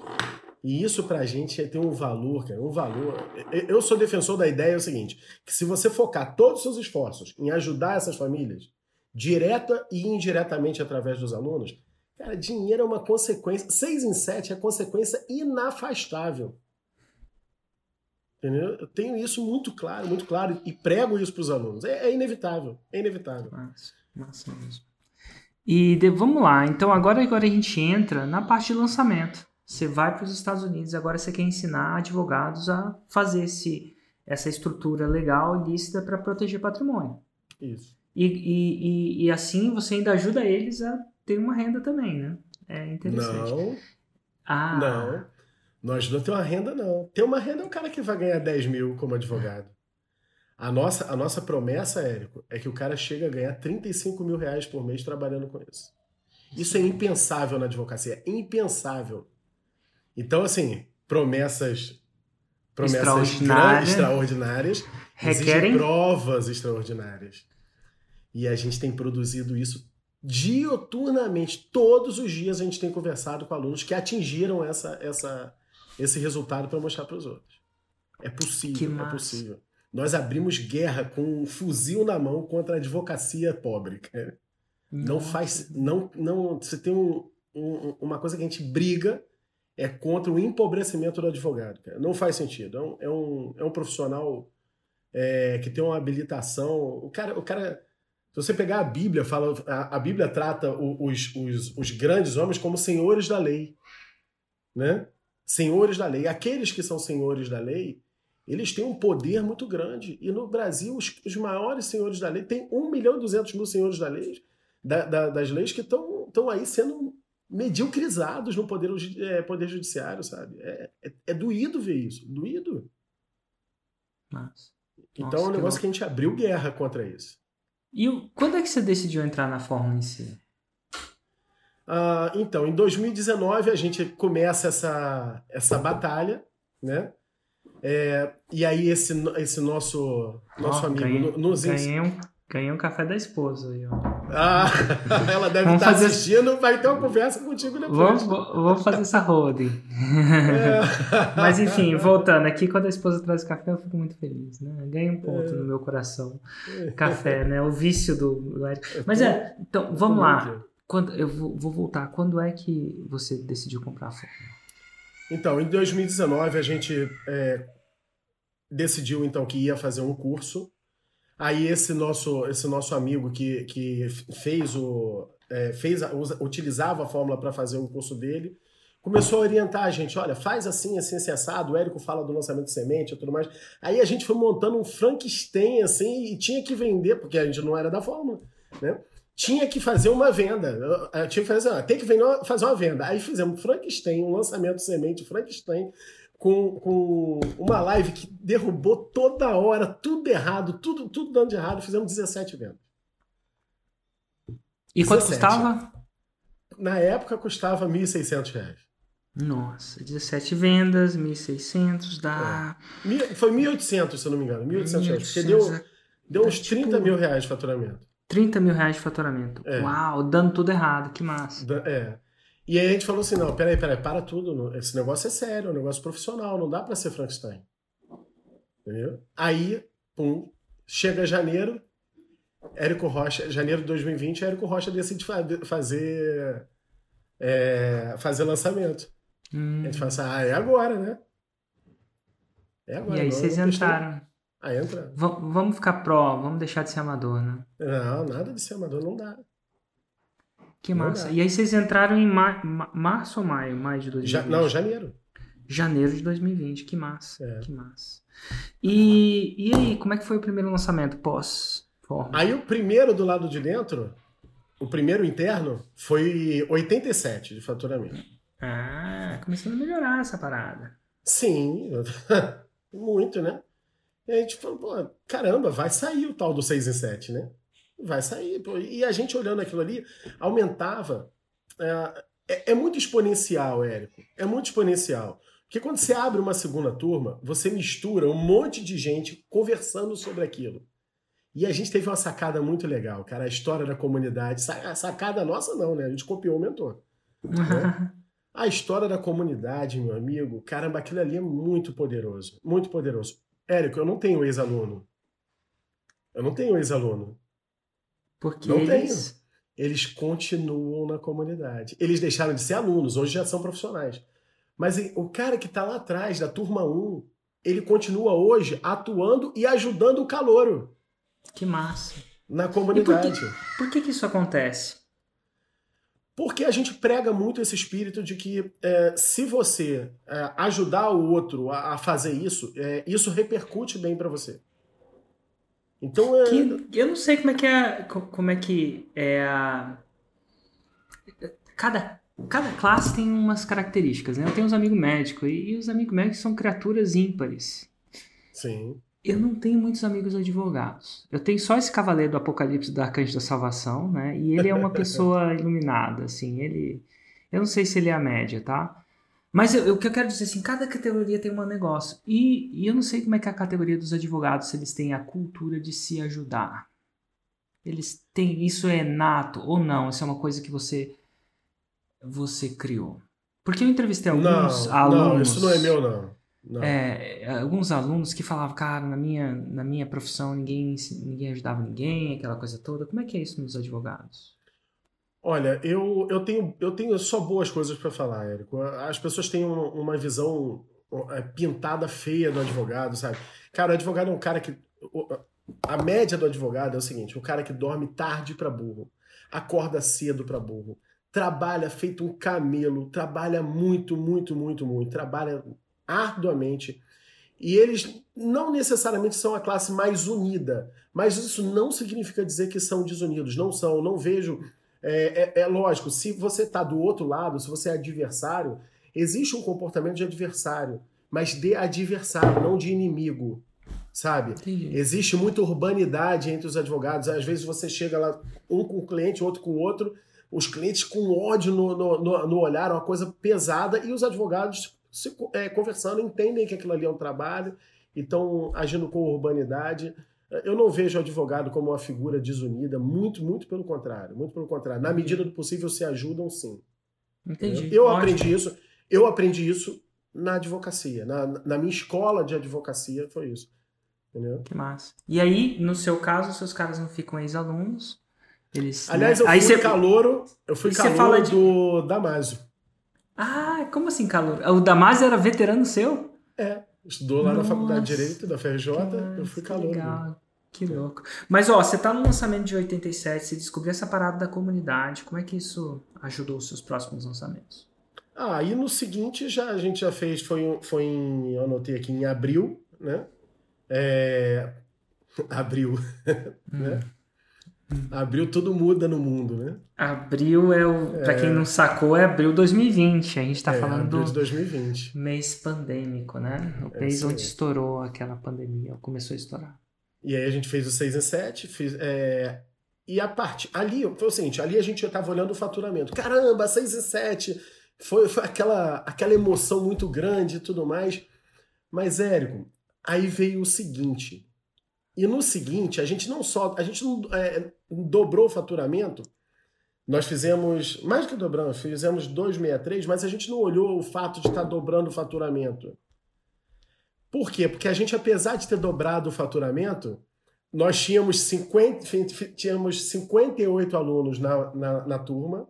E isso pra gente tem um valor, cara, um valor. Eu sou defensor da ideia é o seguinte, que se você focar todos os seus esforços em ajudar essas famílias, direta e indiretamente através dos alunos, cara, dinheiro é uma consequência, seis em sete é consequência inafastável Entendeu? Eu tenho isso muito claro, muito claro, e prego isso para os alunos. É, é, inevitável, é inevitável. Massa, massa mesmo. E de, vamos lá, então agora, agora a gente entra na parte de lançamento. Você vai para os Estados Unidos, agora você quer ensinar advogados a fazer esse, essa estrutura legal e lícita para proteger patrimônio. Isso. E, e, e, e, assim você ainda ajuda eles a ter uma renda também, né? É interessante. Não. Ah. Não. Nós não temos uma renda, não. Ter uma renda é um cara que vai ganhar 10 mil como advogado. A nossa, a nossa promessa, Érico, é que o cara chega a ganhar 35 mil reais por mês trabalhando com isso. Isso é impensável na advocacia. É impensável. Então, assim, promessas, promessas Extraordinária. extraordinárias requerem provas extraordinárias. E a gente tem produzido isso dioturnamente. Todos os dias a gente tem conversado com alunos que atingiram essa, essa, esse resultado para mostrar para os outros. É possível, é possível. Nós abrimos guerra com um fuzil na mão contra a advocacia pobre, cara. Não faz. Não, não, você tem um, um, uma coisa que a gente briga é contra o empobrecimento do advogado. Cara. Não faz sentido. É um, é um, é um profissional é, que tem uma habilitação. O cara, o cara. Se você pegar a Bíblia, fala, a, a Bíblia trata os, os, os grandes homens como senhores da lei. Né? Senhores da lei. Aqueles que são senhores da lei, eles têm um poder muito grande. E no Brasil, os, os maiores senhores da lei, tem 1 milhão e 200 mil senhores da lei, da, da, das leis que estão aí sendo mediocrizados no poder, é, poder judiciário, sabe? É, é, é, doído ver isso, doído. Nossa. Então Nossa, é um negócio que, que a gente abriu guerra contra isso. E quando é que você decidiu entrar na fórmula em si? Uh, então, em 2019 a gente começa essa, essa batalha, né? É, e aí esse, esse nosso, nosso oh, amigo ganhei, nos ganhei um, ganhei um café da esposa aí, ó. Ah, ela deve vamos estar fazer... assistindo, vai ter uma conversa contigo depois. Vamos, vamos fazer essa roda. É. Mas enfim, voltando aqui, quando a esposa traz café, eu fico muito feliz, né? Ganhei um ponto é. no meu coração. Café, né? O vício do, do. Mas é, então, vamos lá. Quando, eu vou, vou, voltar. Quando é que você decidiu comprar a Fórmula? Então, em 2019 a gente é, decidiu então que ia fazer um curso. Aí esse nosso esse nosso amigo que, que fez o é, fez utilizava a fórmula para fazer um curso dele começou a orientar a gente, olha, faz assim, assim, assim, assado, o Érico fala do lançamento de semente e tudo mais. Aí a gente foi montando um Frankenstein, assim, e tinha que vender, porque a gente não era da fórmula, né? Tinha que fazer uma venda. Eu, tinha que fazer, ah, tem que fazer uma venda. Aí fizemos Frankenstein, um lançamento de semente, Frankenstein, com, com uma live que derrubou toda hora, tudo errado, tudo, tudo dando de errado. Fizemos 17 vendas. E quanto custava? Na época custava R$ 1.600. Nossa, 17 vendas, 1.600, dá. É. Foi 1.800, se eu não me engano. 1.800 reais. Porque deu, deu uns 30 tipo, mil reais de faturamento. 30 mil reais de faturamento. É. Uau, dando tudo errado, que massa. É. E aí a gente falou assim: não, peraí, peraí, para tudo. Esse negócio é sério, é um negócio profissional, não dá para ser Frankenstein. Entendeu? Aí, pum, chega janeiro, Érico Rocha, janeiro de 2020, Érico Rocha decide fazer, é, fazer lançamento. Hum. A gente fala assim, ah, é agora, né? É agora. E aí vocês entraram. Aí entra. V vamos ficar pró, vamos deixar de ser amador, né? Não, nada de ser amador, não dá. Que massa. E aí vocês entraram em mar março ou maio? Maio de 2020? Ja não, janeiro. Janeiro de 2020, que massa. É. Que massa. E, e aí, como é que foi o primeiro lançamento pós? -forma? Aí o primeiro do lado de dentro, o primeiro interno, foi 87 de faturamento. Ah, começando a melhorar essa parada. Sim, muito, né? E a gente falou, pô, caramba, vai sair o tal do 6 em 7, né? Vai sair. Pô. E a gente olhando aquilo ali, aumentava. É, é, é muito exponencial, Érico. É muito exponencial. Porque quando você abre uma segunda turma, você mistura um monte de gente conversando sobre aquilo. E a gente teve uma sacada muito legal, cara. A história da comunidade. A sacada nossa, não, né? A gente copiou o mentor. Né? A história da comunidade, meu amigo, caramba, aquilo ali é muito poderoso. Muito poderoso. Érico, eu não tenho ex-aluno. Eu não tenho ex-aluno. Porque não eles... tenho. Eles continuam na comunidade. Eles deixaram de ser alunos, hoje já são profissionais. Mas o cara que está lá atrás, da turma 1, ele continua hoje atuando e ajudando o calouro. Que massa. Na comunidade. por, que, por que, que isso acontece? Porque a gente prega muito esse espírito de que é, se você é, ajudar o outro a, a fazer isso, é, isso repercute bem para você. Então é... que, eu não sei como é que é como é que é a cada cada classe tem umas características, né? Eu tenho uns amigos médicos e, e os amigos médicos são criaturas ímpares. Sim. Eu não tenho muitos amigos advogados. Eu tenho só esse cavaleiro do Apocalipse do Arcanjo da Salvação, né? E ele é uma pessoa iluminada, assim. Ele, eu não sei se ele é a média, tá? Mas eu, o que eu quero dizer assim, cada categoria tem um negócio. E, e eu não sei como é que é a categoria dos advogados, se eles têm a cultura de se ajudar. Eles têm, isso é nato ou não? Isso é uma coisa que você você criou? Porque eu entrevistei alguns não, alunos. Não, isso não é meu, não. É, alguns alunos que falavam, cara, na minha, na minha profissão ninguém, ninguém ajudava ninguém, aquela coisa toda. Como é que é isso nos advogados? Olha, eu, eu, tenho, eu tenho só boas coisas para falar, Érico. As pessoas têm uma visão é, pintada feia do advogado, sabe? Cara, o advogado é um cara que. A média do advogado é o seguinte: o cara que dorme tarde para burro, acorda cedo para burro, trabalha feito um camelo, trabalha muito, muito, muito, muito, trabalha arduamente. E eles não necessariamente são a classe mais unida, mas isso não significa dizer que são desunidos. Não são, não vejo. É, é, é lógico, se você está do outro lado, se você é adversário, existe um comportamento de adversário, mas de adversário, não de inimigo. Sabe? Entendi. Existe muita urbanidade entre os advogados. Às vezes você chega lá, um com o cliente, outro com o outro, os clientes com ódio no, no, no, no olhar, uma coisa pesada, e os advogados se, é, conversando, entendem que aquilo ali é um trabalho e estão agindo com urbanidade. Eu não vejo o advogado como uma figura desunida, muito, muito pelo contrário. Muito pelo contrário. Na medida do possível, se ajudam sim. Entendi. Eu aprendi isso. Eu aprendi isso na advocacia. Na, na minha escola de advocacia foi isso. Entendeu? Que massa. E aí, no seu caso, seus caras não ficam ex-alunos? Eles, Aliás, né? eu fui aí calouro, eu fui calouro de... do Damásio. Ah, como assim calor? O Damasio era veterano seu? É, estudou lá Nossa, na Faculdade de Direito da FRJ, eu fui calor. Legal. Que louco. Mas, ó, você tá no lançamento de 87, você descobriu essa parada da comunidade. Como é que isso ajudou os seus próximos lançamentos? Ah, e no seguinte, já, a gente já fez, foi, foi em, eu anotei aqui, em abril, né? É, abril, né? Abril tudo muda no mundo, né? Abril é o. É... Pra quem não sacou, é abril 2020. A gente tá é, falando abril de 2020. mês pandêmico, né? O é mês onde estourou aquela pandemia, começou a estourar. E aí a gente fez o 6 em 7, fiz, é... e a parte. Ali, foi o seguinte, ali a gente já tava olhando o faturamento. Caramba, 6 em 7! Foi, foi aquela, aquela emoção muito grande e tudo mais. Mas, Érico, aí veio o seguinte. E no seguinte, a gente não só. A gente não é, dobrou o faturamento. Nós fizemos. Mais que dobramos, fizemos 263, mas a gente não olhou o fato de estar dobrando o faturamento. Por quê? Porque a gente, apesar de ter dobrado o faturamento, nós tínhamos, 50, tínhamos 58 alunos na, na, na turma.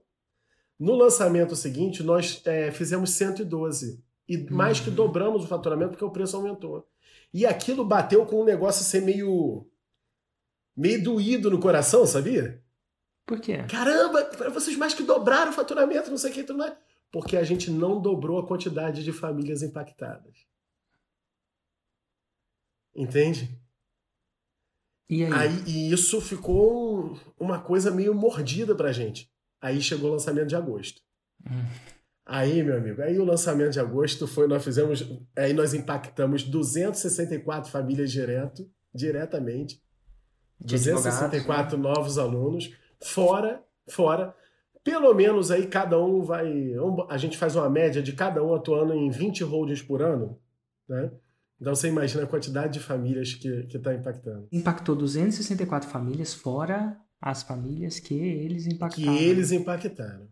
No lançamento seguinte, nós é, fizemos 112. E mais que uhum. dobramos o faturamento porque o preço aumentou. E aquilo bateu com um negócio ser meio. meio doído no coração, sabia? Por quê? Caramba, vocês mais que dobraram o faturamento, não sei o que, tudo mais. Porque a gente não dobrou a quantidade de famílias impactadas. Entende? E aí? aí e isso ficou uma coisa meio mordida pra gente. Aí chegou o lançamento de agosto. Hum. Aí, meu amigo, aí o lançamento de agosto foi, nós fizemos, aí nós impactamos 264 famílias direto, diretamente. De 264 advogados, né? novos alunos, fora, fora. Pelo menos aí cada um vai, a gente faz uma média de cada um atuando em 20 holdings por ano, né? Então você imagina a quantidade de famílias que está impactando. Impactou 264 famílias, fora as famílias que eles impactaram. Que eles impactaram.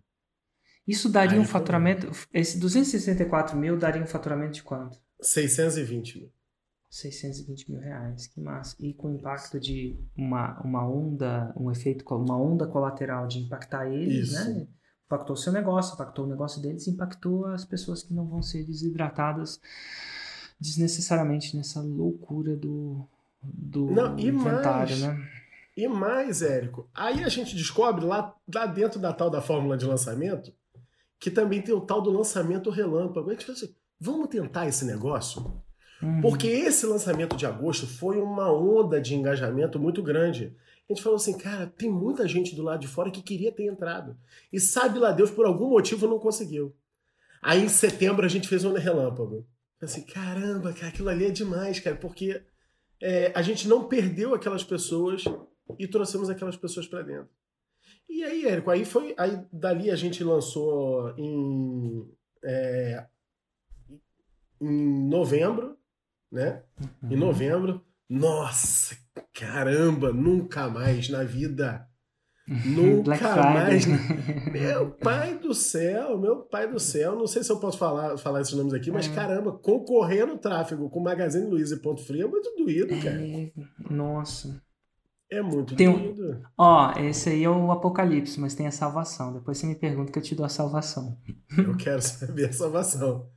Isso daria Aí um faturamento. Esse 264 mil daria um faturamento de quanto? 620 mil. 620 mil reais, que massa. E com o impacto de uma, uma onda, um efeito, uma onda colateral de impactar eles, Isso. né? Impactou o seu negócio, impactou o negócio deles, impactou as pessoas que não vão ser desidratadas desnecessariamente nessa loucura do, do Não, e inventário, mais, né? E mais, Érico, aí a gente descobre lá, lá dentro da tal da fórmula de lançamento que também tem o tal do lançamento relâmpago. A gente assim, vamos tentar esse negócio? Uhum. Porque esse lançamento de agosto foi uma onda de engajamento muito grande. A gente falou assim, cara, tem muita gente do lado de fora que queria ter entrado. E sabe lá Deus, por algum motivo não conseguiu. Aí em setembro a gente fez um relâmpago. Assim, caramba, cara, aquilo ali é demais, cara, porque é, a gente não perdeu aquelas pessoas e trouxemos aquelas pessoas para dentro. E aí, Érico, aí foi. Aí dali a gente lançou em. É, em novembro, né? Uhum. Em novembro. Nossa, caramba, nunca mais na vida Nunca mais. Né? Meu pai do céu, meu pai do céu. Não sei se eu posso falar, falar esses nomes aqui, mas é. caramba, concorrer no tráfego com Magazine Luiza e Ponto Frio é muito doído, é, cara. É... Nossa. É muito tem doído. Ó, esse aí é o Apocalipse, mas tem a salvação. Depois você me pergunta que eu te dou a salvação. Eu quero saber a salvação.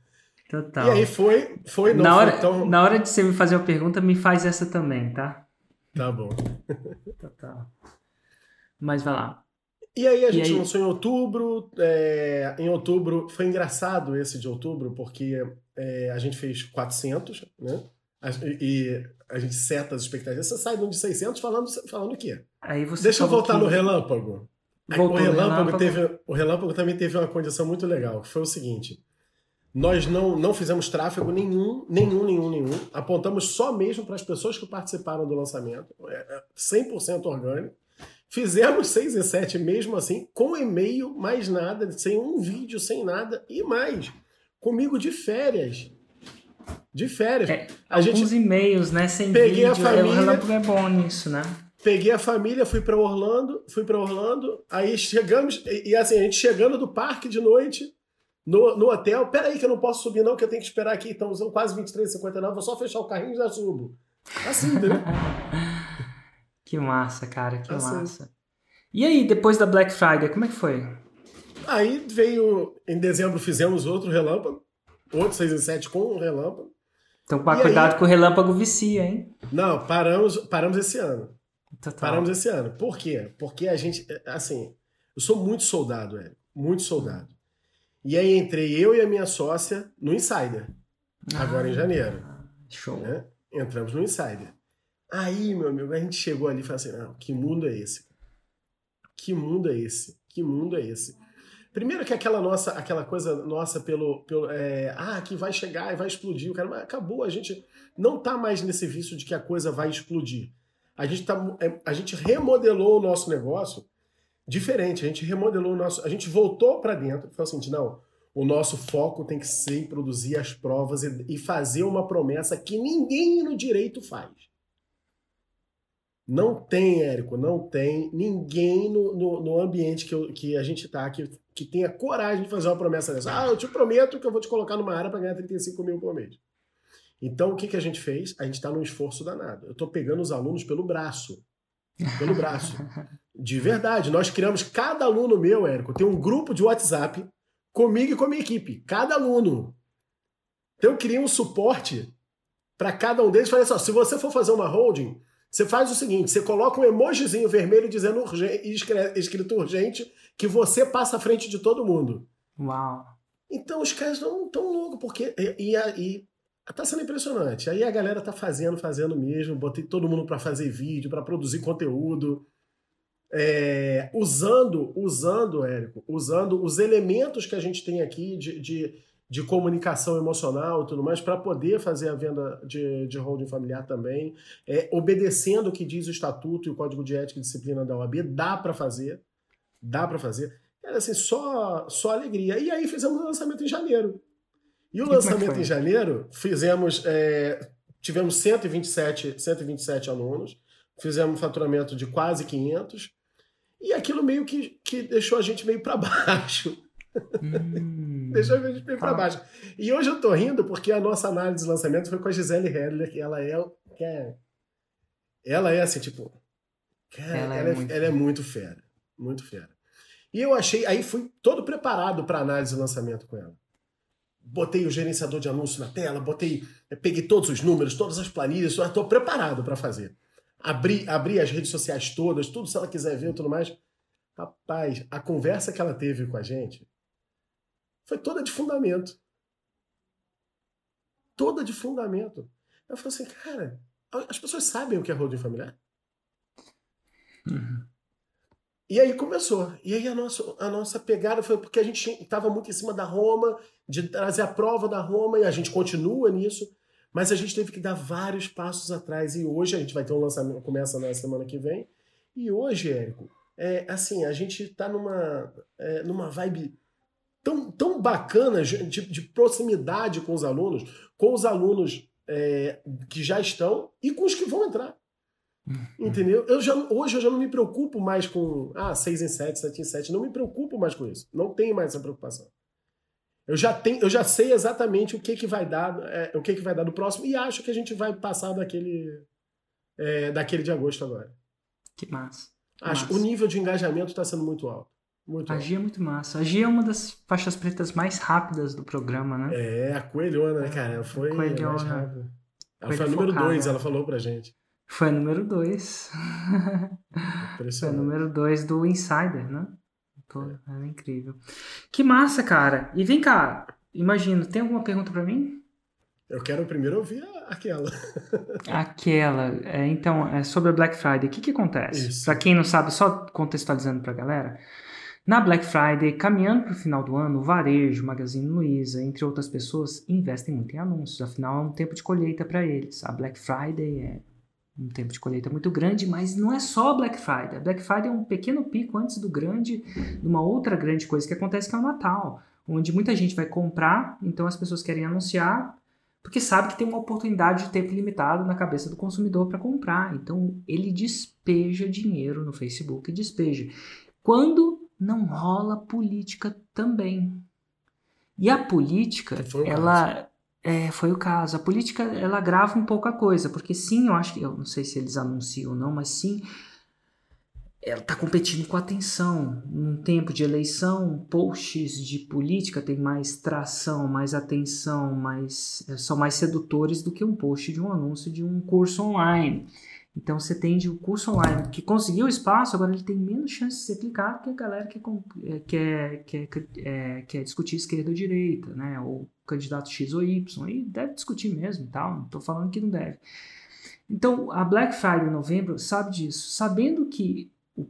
Total. E aí foi, foi na hora, tão... na hora de você me fazer a pergunta, me faz essa também, tá? Tá bom. Total. Mas vai lá. E aí a gente aí... lançou em outubro. É, em outubro, foi engraçado esse de outubro, porque é, a gente fez 400, né? E a gente seta as expectativas. Você sai de um de 600 falando, falando o quê? Aí você Deixa eu voltar que... no relâmpago. o relâmpago, relâmpago, teve, o relâmpago também teve uma condição muito legal, que foi o seguinte. Nós não, não fizemos tráfego nenhum, nenhum, nenhum, nenhum. Apontamos só mesmo para as pessoas que participaram do lançamento. 100% é, orgânico. Fizemos 6 e 7 mesmo assim, com e-mail, mais nada, sem um vídeo, sem nada, e mais, comigo de férias. De férias. É, a alguns e-mails, né? Sem peguei vídeo. A família, o Relâmpago é bom nisso, né? Peguei a família, fui para Orlando, fui para Orlando, aí chegamos, e, e, assim, a gente chegando do parque de noite, no, no hotel, peraí que eu não posso subir não, que eu tenho que esperar aqui, então são quase 23,59, vou só fechar o carrinho e já subo. Assim, né? Que massa, cara, que assim. massa. E aí, depois da Black Friday, como é que foi? Aí veio, em dezembro fizemos outro relâmpago, outro 6 em 7 com um relâmpago. Então, cuidado aí... com o relâmpago vicia, hein? Não, paramos, paramos esse ano. Total. Paramos esse ano. Por quê? Porque a gente, assim, eu sou muito soldado, é, muito soldado. E aí entrei eu e a minha sócia no Insider, ah, agora em janeiro. Show. Né? Entramos no Insider. Aí, meu amigo, a gente chegou ali e falou assim: não, que mundo é esse? Que mundo é esse? Que mundo é esse? Primeiro que aquela nossa, aquela coisa nossa pelo, pelo é, ah, que vai chegar e vai explodir, o cara, mas acabou, a gente não tá mais nesse vício de que a coisa vai explodir. A gente tá, é, a gente remodelou o nosso negócio diferente, a gente remodelou o nosso, a gente voltou para dentro falou assim, não, o nosso foco tem que ser em produzir as provas e, e fazer uma promessa que ninguém no direito faz. Não tem, Érico, não tem ninguém no, no, no ambiente que, eu, que a gente está que, que tenha coragem de fazer uma promessa dessa. Ah, eu te prometo que eu vou te colocar numa área para ganhar 35 mil por mês. Então, o que, que a gente fez? A gente está num esforço danado. Eu estou pegando os alunos pelo braço. Pelo braço. De verdade. Nós criamos, cada aluno meu, Érico, tem um grupo de WhatsApp comigo e com a minha equipe. Cada aluno. Então, eu criei um suporte para cada um deles. Falei assim: se você for fazer uma holding, você faz o seguinte: você coloca um emojizinho vermelho dizendo urgente, escrito urgente, que você passa à frente de todo mundo. Uau! Então os caras não tão loucos, porque. E, e, tá sendo impressionante. Aí a galera tá fazendo, fazendo mesmo. Botei todo mundo para fazer vídeo, para produzir conteúdo. É, usando, usando, Érico, usando os elementos que a gente tem aqui de, de de comunicação emocional e tudo mais, para poder fazer a venda de, de holding familiar também, é, obedecendo o que diz o estatuto e o código de ética e disciplina da OAB, dá para fazer, dá para fazer. Era assim, só, só alegria. E aí fizemos o lançamento em janeiro. E o lançamento em janeiro, fizemos, é, tivemos 127, 127 alunos, fizemos um faturamento de quase 500, e aquilo meio que, que deixou a gente meio para baixo. Hum, Deixou a gente bem para baixo. E hoje eu tô rindo porque a nossa análise de lançamento foi com a Gisele Hedler, que ela é. Que é ela é assim, tipo. Cara, ela, ela, é, é, muito... ela é muito fera. Muito fera. E eu achei. Aí fui todo preparado para análise de lançamento com ela. Botei o gerenciador de anúncio na tela, botei. Peguei todos os números, todas as planilhas, estou preparado para fazer. Abri, abri as redes sociais todas, tudo se ela quiser ver tudo mais. Rapaz, a conversa que ela teve com a gente foi toda de fundamento. Toda de fundamento. Eu falei assim, cara, as pessoas sabem o que é holding familiar? Uhum. E aí começou. E aí a nossa, a nossa pegada foi porque a gente estava muito em cima da Roma, de trazer a prova da Roma, e a gente continua nisso, mas a gente teve que dar vários passos atrás. E hoje a gente vai ter um lançamento, começa na semana que vem. E hoje, Érico, é, assim, a gente está numa, é, numa vibe tão, tão bacana de, de proximidade com os alunos, com os alunos é, que já estão e com os que vão entrar. Uhum. Entendeu? Eu já, hoje eu já não me preocupo mais com ah, 6 em 7, 7 em 7. Não me preocupo mais com isso. Não tenho mais essa preocupação. Eu já, tenho, eu já sei exatamente o que, que vai dar, é, o que, que vai dar do próximo e acho que a gente vai passar daquele, é, daquele de agosto agora. Que massa. Que acho massa. o nível de engajamento está sendo muito alto. Muito a Gia é muito massa. A Gia é uma das faixas pretas mais rápidas do programa, né? É, a coelhona, né, cara? Foi coelhona. mais rápida. Ela foi a número 2, ela falou pra gente. Foi a número 2. foi a número 2 do Insider, né? Pô, é. incrível. Que massa, cara. E vem cá, imagino, tem alguma pergunta para mim? Eu quero primeiro ouvir aquela. aquela. É, então, é sobre a Black Friday. O que, que acontece? Para quem não sabe, só contextualizando pra galera. Na Black Friday, caminhando para o final do ano, o varejo, Magazine Luiza, entre outras pessoas, investem muito em anúncios, afinal é um tempo de colheita para eles. A Black Friday é um tempo de colheita muito grande, mas não é só a Black Friday. A Black Friday é um pequeno pico antes do grande, de uma outra grande coisa que acontece que é o Natal, onde muita gente vai comprar, então as pessoas querem anunciar, porque sabe que tem uma oportunidade de tempo limitado na cabeça do consumidor para comprar. Então ele despeja dinheiro no Facebook, despeja. Quando não rola política também. E a política, ela é, foi o caso. A política ela grava um pouco a coisa, porque sim, eu acho que eu não sei se eles anunciam ou não, mas sim ela está competindo com atenção. Num tempo de eleição, posts de política têm mais tração, mais atenção, mais, são mais sedutores do que um post de um anúncio de um curso online. Então você tem o curso online que conseguiu espaço, agora ele tem menos chance de ser clicado que a galera que é, quer, quer, quer, é, quer discutir esquerda ou direita, né? Ou candidato X ou Y. E deve discutir mesmo tal. Não estou falando que não deve. Então a Black Friday em novembro sabe disso, sabendo que o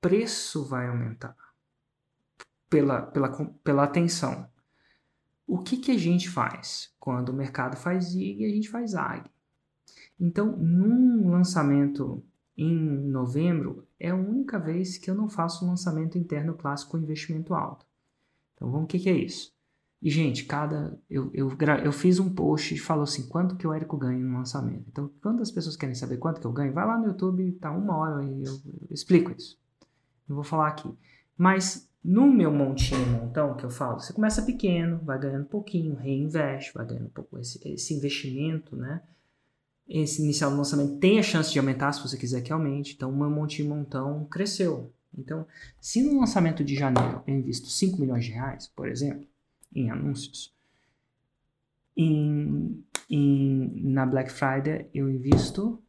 preço vai aumentar pela, pela, pela atenção. O que, que a gente faz? Quando o mercado faz ZIG, a gente faz ZAG. Então, num lançamento em novembro, é a única vez que eu não faço um lançamento interno clássico com investimento alto. Então, vamos, o que, que é isso? E, gente, cada. Eu, eu, eu fiz um post e falou assim: quanto que o Érico ganha no lançamento. Então, quando as pessoas querem saber quanto que eu ganho, vai lá no YouTube, tá uma hora e eu, eu explico isso. Eu vou falar aqui. Mas no meu montinho montão que eu falo, você começa pequeno, vai ganhando pouquinho, reinveste, vai ganhando um pouco esse, esse investimento, né? Esse inicial do lançamento tem a chance de aumentar se você quiser que aumente. Então, meu monte montão cresceu. Então, se no lançamento de janeiro eu invisto 5 milhões de reais, por exemplo, em anúncios, em, em, na Black Friday eu invisto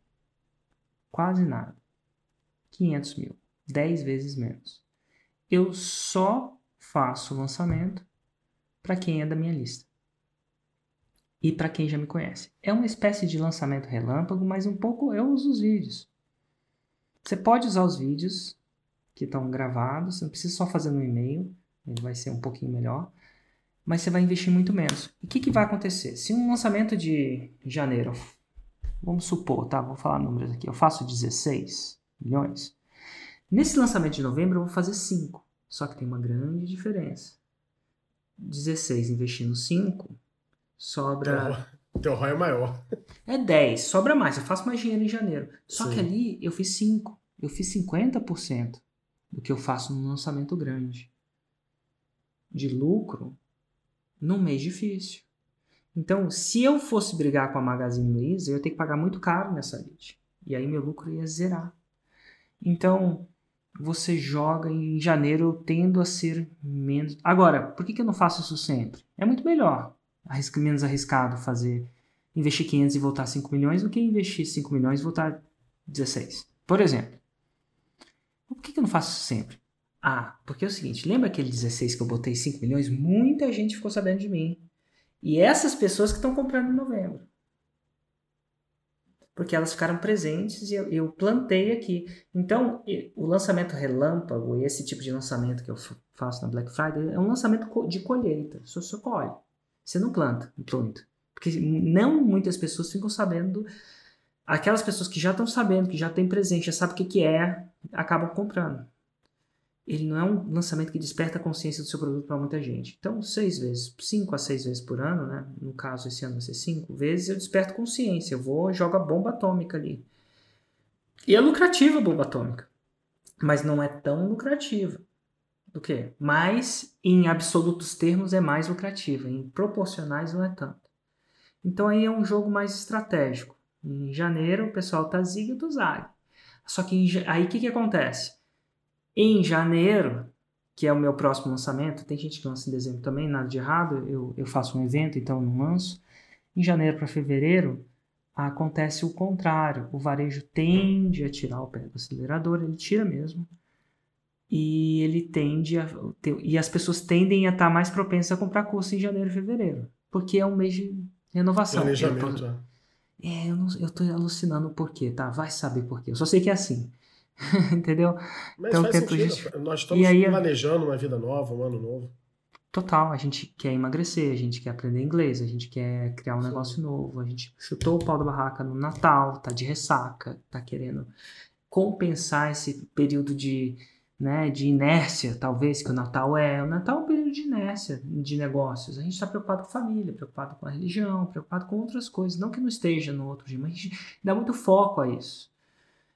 quase nada. 500 mil. 10 vezes menos. Eu só faço o lançamento para quem é da minha lista e para quem já me conhece. É uma espécie de lançamento relâmpago, mas um pouco eu uso os vídeos. Você pode usar os vídeos que estão gravados, você não precisa só fazer no e-mail, ele vai ser um pouquinho melhor, mas você vai investir muito menos. O que, que vai acontecer? Se um lançamento de janeiro, vamos supor, tá? Vou falar números aqui, eu faço 16 milhões. Nesse lançamento de novembro eu vou fazer 5, só que tem uma grande diferença. 16 investindo 5 sobra. Teu ROI é maior. É 10, sobra mais. Eu faço mais dinheiro em janeiro. Só Sim. que ali eu fiz 5. Eu fiz 50% do que eu faço num lançamento grande. De lucro num mês difícil. Então, se eu fosse brigar com a Magazine Luiza, eu ia ter que pagar muito caro nessa lead. E aí meu lucro ia zerar. Então, você joga em janeiro tendo a ser menos. Agora, por que, que eu não faço isso sempre? É muito melhor menos arriscado fazer investir 500 e voltar 5 milhões do que investir 5 milhões e voltar 16. Por exemplo. Por que, que eu não faço isso sempre? Ah, porque é o seguinte, lembra aquele 16 que eu botei 5 milhões? Muita gente ficou sabendo de mim. E essas pessoas que estão comprando em novembro. Porque elas ficaram presentes e eu, eu plantei aqui. Então, o lançamento relâmpago, esse tipo de lançamento que eu faço na Black Friday, é um lançamento de colheita. Só, só colhe. Você não planta muito. Porque não muitas pessoas ficam sabendo. Aquelas pessoas que já estão sabendo, que já tem presente, já sabem o que, que é, acabam comprando. Ele não é um lançamento que desperta a consciência do seu produto para muita gente. Então, seis vezes, cinco a seis vezes por ano, né? No caso, esse ano vai ser cinco vezes, eu desperto consciência. Eu vou jogo a bomba atômica ali. E é lucrativa a bomba atômica. Mas não é tão lucrativa do que? Mas em absolutos termos é mais lucrativa, em proporcionais não é tanto. Então aí é um jogo mais estratégico. Em janeiro o pessoal tá zig do zag. Só que em, aí o que, que acontece? Em janeiro, que é o meu próximo lançamento, tem gente que lança em dezembro também, nada de errado, eu, eu faço um evento, então não lanço. Em janeiro para fevereiro, acontece o contrário. O varejo tende a tirar o pé do acelerador, ele tira mesmo e ele tende a e as pessoas tendem a estar mais propensas a comprar curso em janeiro e fevereiro, porque é um mês de renovação. Planejamento, eu tô, é. eu, não, eu tô alucinando o porquê, tá? Vai saber porquê. Eu só sei que é assim. Entendeu? Mas então, faz sentido. Gente... Nós estamos aí, planejando uma vida nova, um ano novo. Total, a gente quer emagrecer, a gente quer aprender inglês, a gente quer criar um Sim. negócio novo, a gente chutou o pau da barraca no Natal, tá de ressaca, tá querendo compensar esse período de, né, de inércia, talvez, que o Natal é. O Natal é um período de inércia de negócios. A gente está preocupado com família, preocupado com a religião, preocupado com outras coisas. Não que não esteja no outro dia, mas a gente dá muito foco a isso.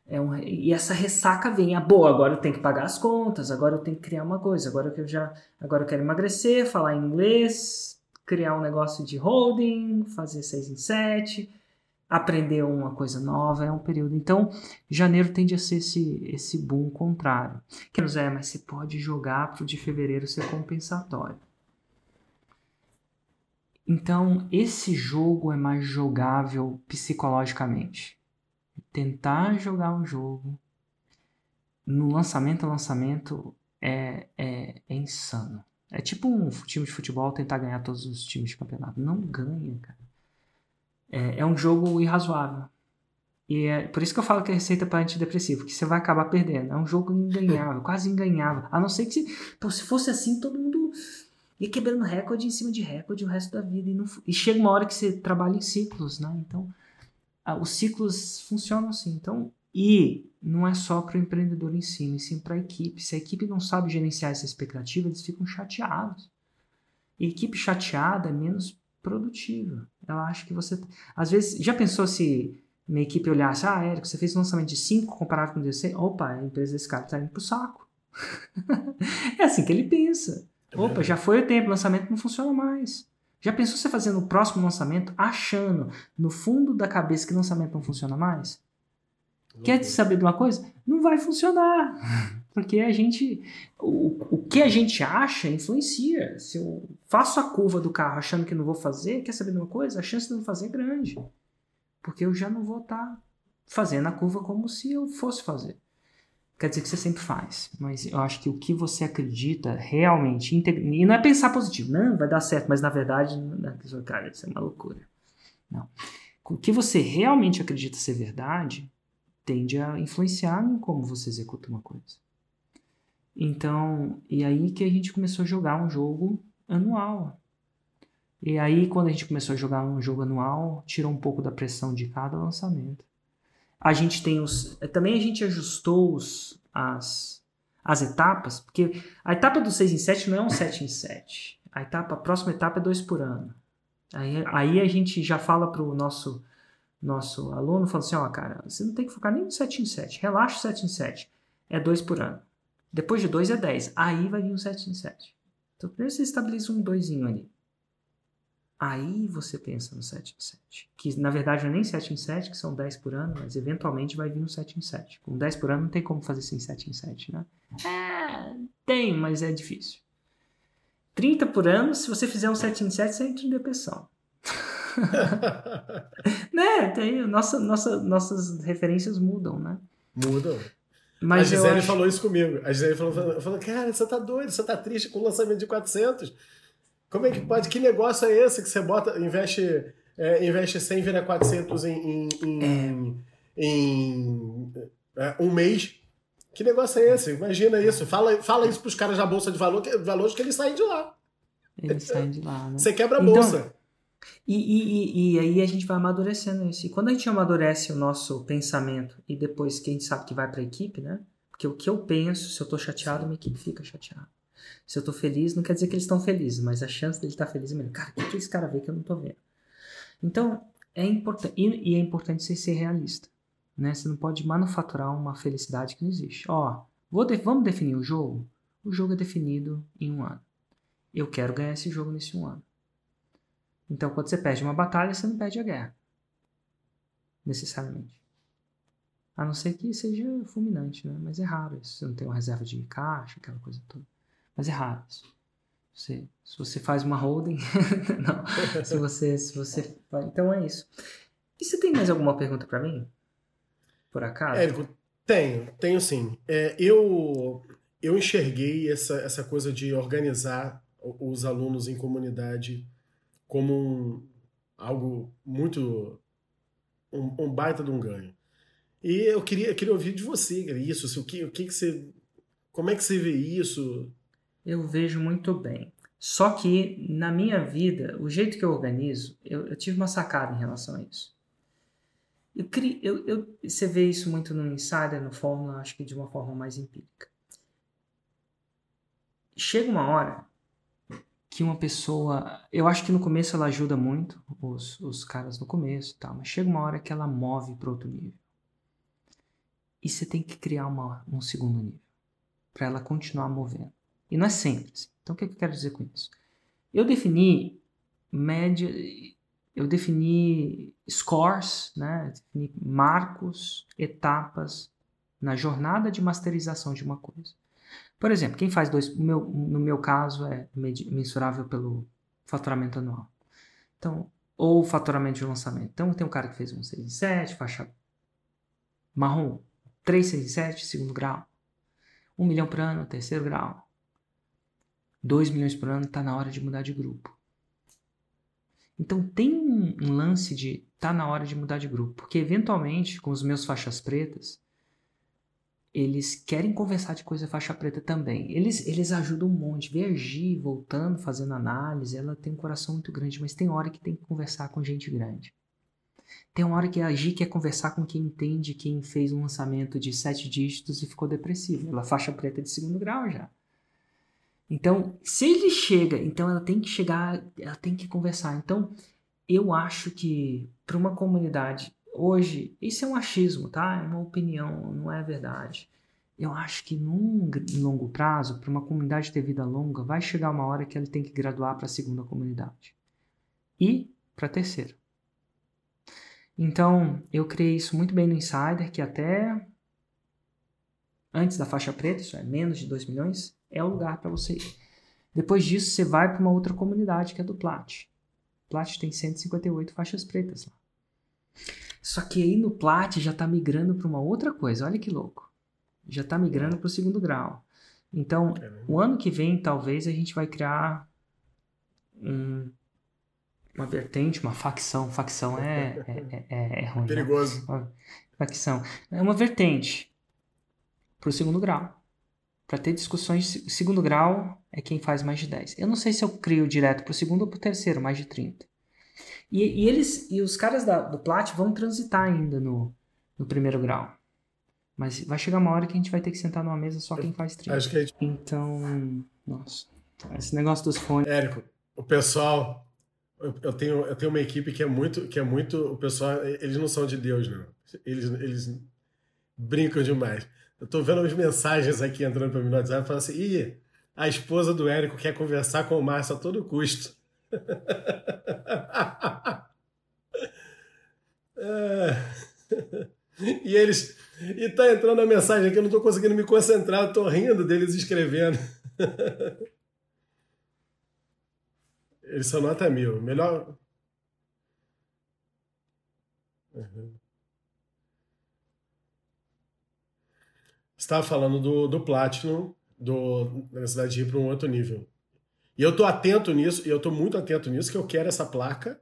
É um, e essa ressaca vem, ah, boa, agora eu tenho que pagar as contas, agora eu tenho que criar uma coisa, agora eu já, agora eu quero emagrecer, falar inglês, criar um negócio de holding, fazer seis em sete. Aprender uma coisa nova, é um período. Então, janeiro tende a ser esse, esse boom contrário. Que nos é, mas você pode jogar para o de fevereiro ser compensatório. Então, esse jogo é mais jogável psicologicamente. Tentar jogar um jogo no lançamento a lançamento é, é, é insano. É tipo um time de futebol tentar ganhar todos os times de campeonato. Não ganha, cara. É, é um jogo irrazoável. E é por isso que eu falo que é receita para antidepressivo, que você vai acabar perdendo. É um jogo inganhável, quase inganhável. A não ser que se, pô, se fosse assim, todo mundo ia quebrando recorde em cima de recorde o resto da vida. E, não, e chega uma hora que você trabalha em ciclos, né? Então, a, os ciclos funcionam assim. Então, e não é só para o empreendedor em si, mas sim para a equipe. Se a equipe não sabe gerenciar essa expectativa, eles ficam chateados. E equipe chateada é menos produtiva. Ela acha que você. Às vezes, já pensou se minha equipe olhasse, ah, Érico, você fez um lançamento de 5 comparado com 16? Opa, a empresa desse cara está indo pro saco. é assim que ele pensa. É Opa, já foi o tempo, o lançamento não funciona mais. Já pensou você fazendo o próximo lançamento achando no fundo da cabeça que o lançamento não funciona mais? Quer saber de uma coisa? Não vai funcionar. Porque a gente. O, o que a gente acha influencia. Se eu faço a curva do carro achando que não vou fazer, quer saber de uma coisa? A chance de não fazer é grande. Porque eu já não vou estar tá fazendo a curva como se eu fosse fazer. Quer dizer que você sempre faz. Mas eu acho que o que você acredita realmente. E não é pensar positivo. Não, vai dar certo. Mas na verdade, cara, isso é uma loucura. Não. O que você realmente acredita ser verdade tende a influenciar em como você executa uma coisa. Então, e aí que a gente começou a jogar um jogo anual. E aí, quando a gente começou a jogar um jogo anual, tirou um pouco da pressão de cada lançamento. A gente tem os. Também a gente ajustou os, as, as etapas, porque a etapa do 6 em 7 não é um 7 em 7. A, etapa, a próxima etapa é 2 por ano. Aí, aí a gente já fala para o nosso nosso aluno falou assim, ó, oh, cara, você não tem que focar nem no 7 em 7, relaxa o 7 em 7, é 2 por ano. Depois de 2 é 10, aí vai vir um 7 em 7. Então primeiro você estabiliza um 2 ali. Aí você pensa no 7 em 7. Que na verdade não é nem 7 em 7, que são 10 por ano, mas eventualmente vai vir um 7 em 7. Com 10 por ano não tem como fazer sem 7 em 7, né? É, tem, mas é difícil. 30 por ano, se você fizer um 7 em 7, você entra em depressão. né? Tem, nossa, nossa, nossas referências mudam, né? Mudam. Mas a Gisele acho... falou isso comigo. A Gisele falou, falou, cara, você tá doido, você tá triste com o lançamento de 400. Como é que pode? Que negócio é esse que você bota, investe, é, investe 100 vira 400 em, em, em, é. em é, um mês? Que negócio é esse? Imagina isso. Fala, fala isso pros caras da Bolsa de valor, que, Valores que eles saem de lá. Eles saem de lá, né? Você quebra a então, bolsa. Então, e, e, e, aí a gente vai amadurecendo isso. E quando a gente amadurece o nosso pensamento e depois que a gente sabe que vai para a equipe, né? Porque o que eu penso, se eu estou chateado, minha equipe fica chateada. Se eu estou feliz, não quer dizer que eles estão felizes, mas a chance dele estar tá feliz é melhor. Cara, o que, que esse cara vê que eu não estou vendo? Então, é importante. E, e, é importante você ser realista. Né? Você não pode manufaturar uma felicidade que não existe. Ó, de, vamos definir o jogo? O jogo é definido em um ano. Eu quero ganhar esse jogo nesse um ano. Então, quando você perde uma batalha, você não perde a guerra. Necessariamente. A não ser que seja fulminante, né? Mas é raro isso. Você não tem uma reserva de caixa, aquela coisa toda. Mas é raro isso. Você, se você faz uma holding, não. Se você, se você, então é isso. E você tem mais alguma pergunta para mim? Por acaso? Érico, tenho, tenho sim. É, eu eu enxerguei essa, essa coisa de organizar os alunos em comunidade como um, algo muito. Um, um, baita de um ganho. E eu queria, queria ouvir de você, isso, assim, o, que, o que, que você. Como é que você vê isso? Eu vejo muito bem. Só que na minha vida, o jeito que eu organizo, eu, eu tive uma sacada em relação a isso. Eu, eu, eu, você vê isso muito no Insider, no Fórmula, acho que de uma forma mais empírica. Chega uma hora que uma pessoa. Eu acho que no começo ela ajuda muito, os, os caras no começo e tal, mas chega uma hora que ela move para outro nível. E você tem que criar uma, um segundo nível para ela continuar movendo. E não é sempre assim. Então o que, eu quero dizer com isso? Eu defini média. eu defini scores, né? defini marcos, etapas na jornada de masterização de uma coisa. Por exemplo, quem faz dois, meu, no meu caso é mensurável pelo faturamento anual. Então, ou faturamento de lançamento. Então, tem um cara que fez um 6 em 7, faixa marrom, 3, 6 em 7, segundo grau. 1 milhão por ano, terceiro grau. 2 milhões por ano, está na hora de mudar de grupo. Então tem um, um lance de tá na hora de mudar de grupo, porque eventualmente com os meus faixas pretas, eles querem conversar de coisa faixa preta também. Eles, eles ajudam um monte. Ver voltando, fazendo análise, ela tem um coração muito grande, mas tem hora que tem que conversar com gente grande. Tem uma hora que a Gi quer conversar com quem entende quem fez um lançamento de sete dígitos e ficou depressivo. Ela faixa preta de segundo grau já. Então, se ele chega, então ela tem que chegar, ela tem que conversar. Então, eu acho que para uma comunidade hoje, isso é um achismo, tá? É uma opinião, não é verdade. Eu acho que num longo prazo, para uma comunidade ter vida longa, vai chegar uma hora que ela tem que graduar para a segunda comunidade e para a terceira. Então, eu criei isso muito bem no Insider, que até antes da faixa preta, isso é menos de 2 milhões, é o lugar para você ir. Depois disso, você vai para uma outra comunidade que é do Plat. Plat tem 158 faixas pretas lá. Só que aí no Plat já está migrando para uma outra coisa. Olha que louco. Já está migrando é. para o segundo grau. Então, é o ano que vem, talvez, a gente vai criar um, uma vertente, uma facção. Facção é, é, é, é ruim. Né? Perigoso. Né? facção. É uma vertente para o segundo grau para ter discussões. Segundo grau é quem faz mais de 10. Eu não sei se eu crio direto para o segundo ou para o terceiro, mais de 30. E, e, eles e os caras da, do Plat vão transitar ainda no, no primeiro grau. Mas vai chegar uma hora que a gente vai ter que sentar numa mesa só quem faz 30. Acho que gente... Então, nossa. Esse negócio dos fones. Érico, o pessoal. Eu tenho, eu tenho uma equipe que é muito. que é muito. O pessoal, eles não são de Deus, não. Eles, eles brincam demais. Eu tô vendo as mensagens aqui entrando para mim no WhatsApp falando assim: Ih, a esposa do Érico quer conversar com o Márcio a todo custo. É. E eles. E tá entrando a mensagem aqui, eu não tô conseguindo me concentrar, tô rindo deles escrevendo. Eles são nota mil. Melhor. Uhum. estava falando do, do Platinum, do, da necessidade de ir para um outro nível. E eu tô atento nisso, e eu tô muito atento nisso, que eu quero essa placa.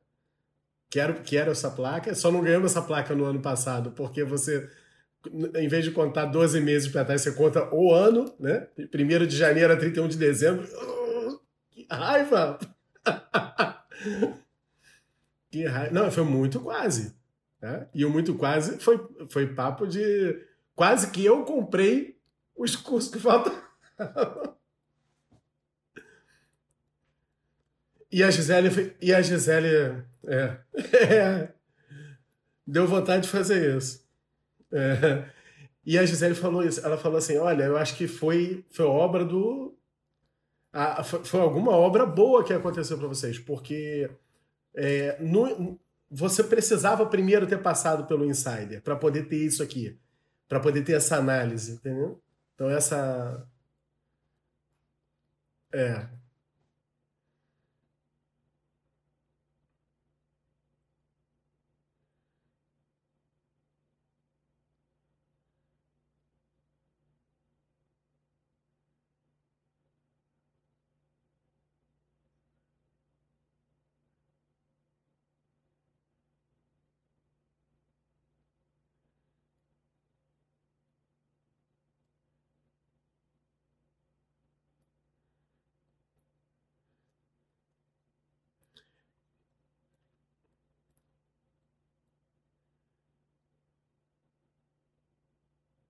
Quero, quero essa placa. Só não ganhamos essa placa no ano passado, porque você, em vez de contar 12 meses para trás, você conta o ano, né? 1 de janeiro a 31 de dezembro. Que raiva! que raiva. Não, foi muito quase. Né? E o muito quase foi, foi papo de Quase que eu comprei os cursos que faltam. e a Gisele. E a Gisele. É, é, deu vontade de fazer isso. É, e a Gisele falou isso. Ela falou assim: olha, eu acho que foi, foi obra do. A, foi alguma obra boa que aconteceu para vocês, porque é, no, você precisava primeiro ter passado pelo Insider para poder ter isso aqui para poder ter essa análise, entendeu? Então essa é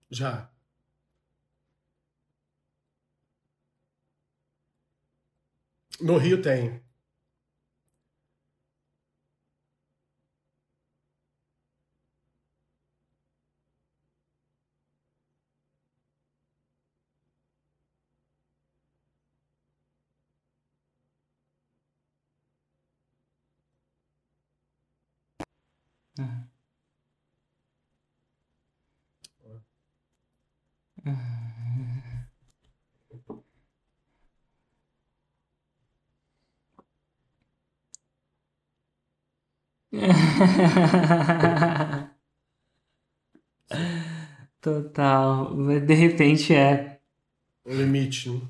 Já. No Rio tem. Uhum. Total. De repente é. O limite, né?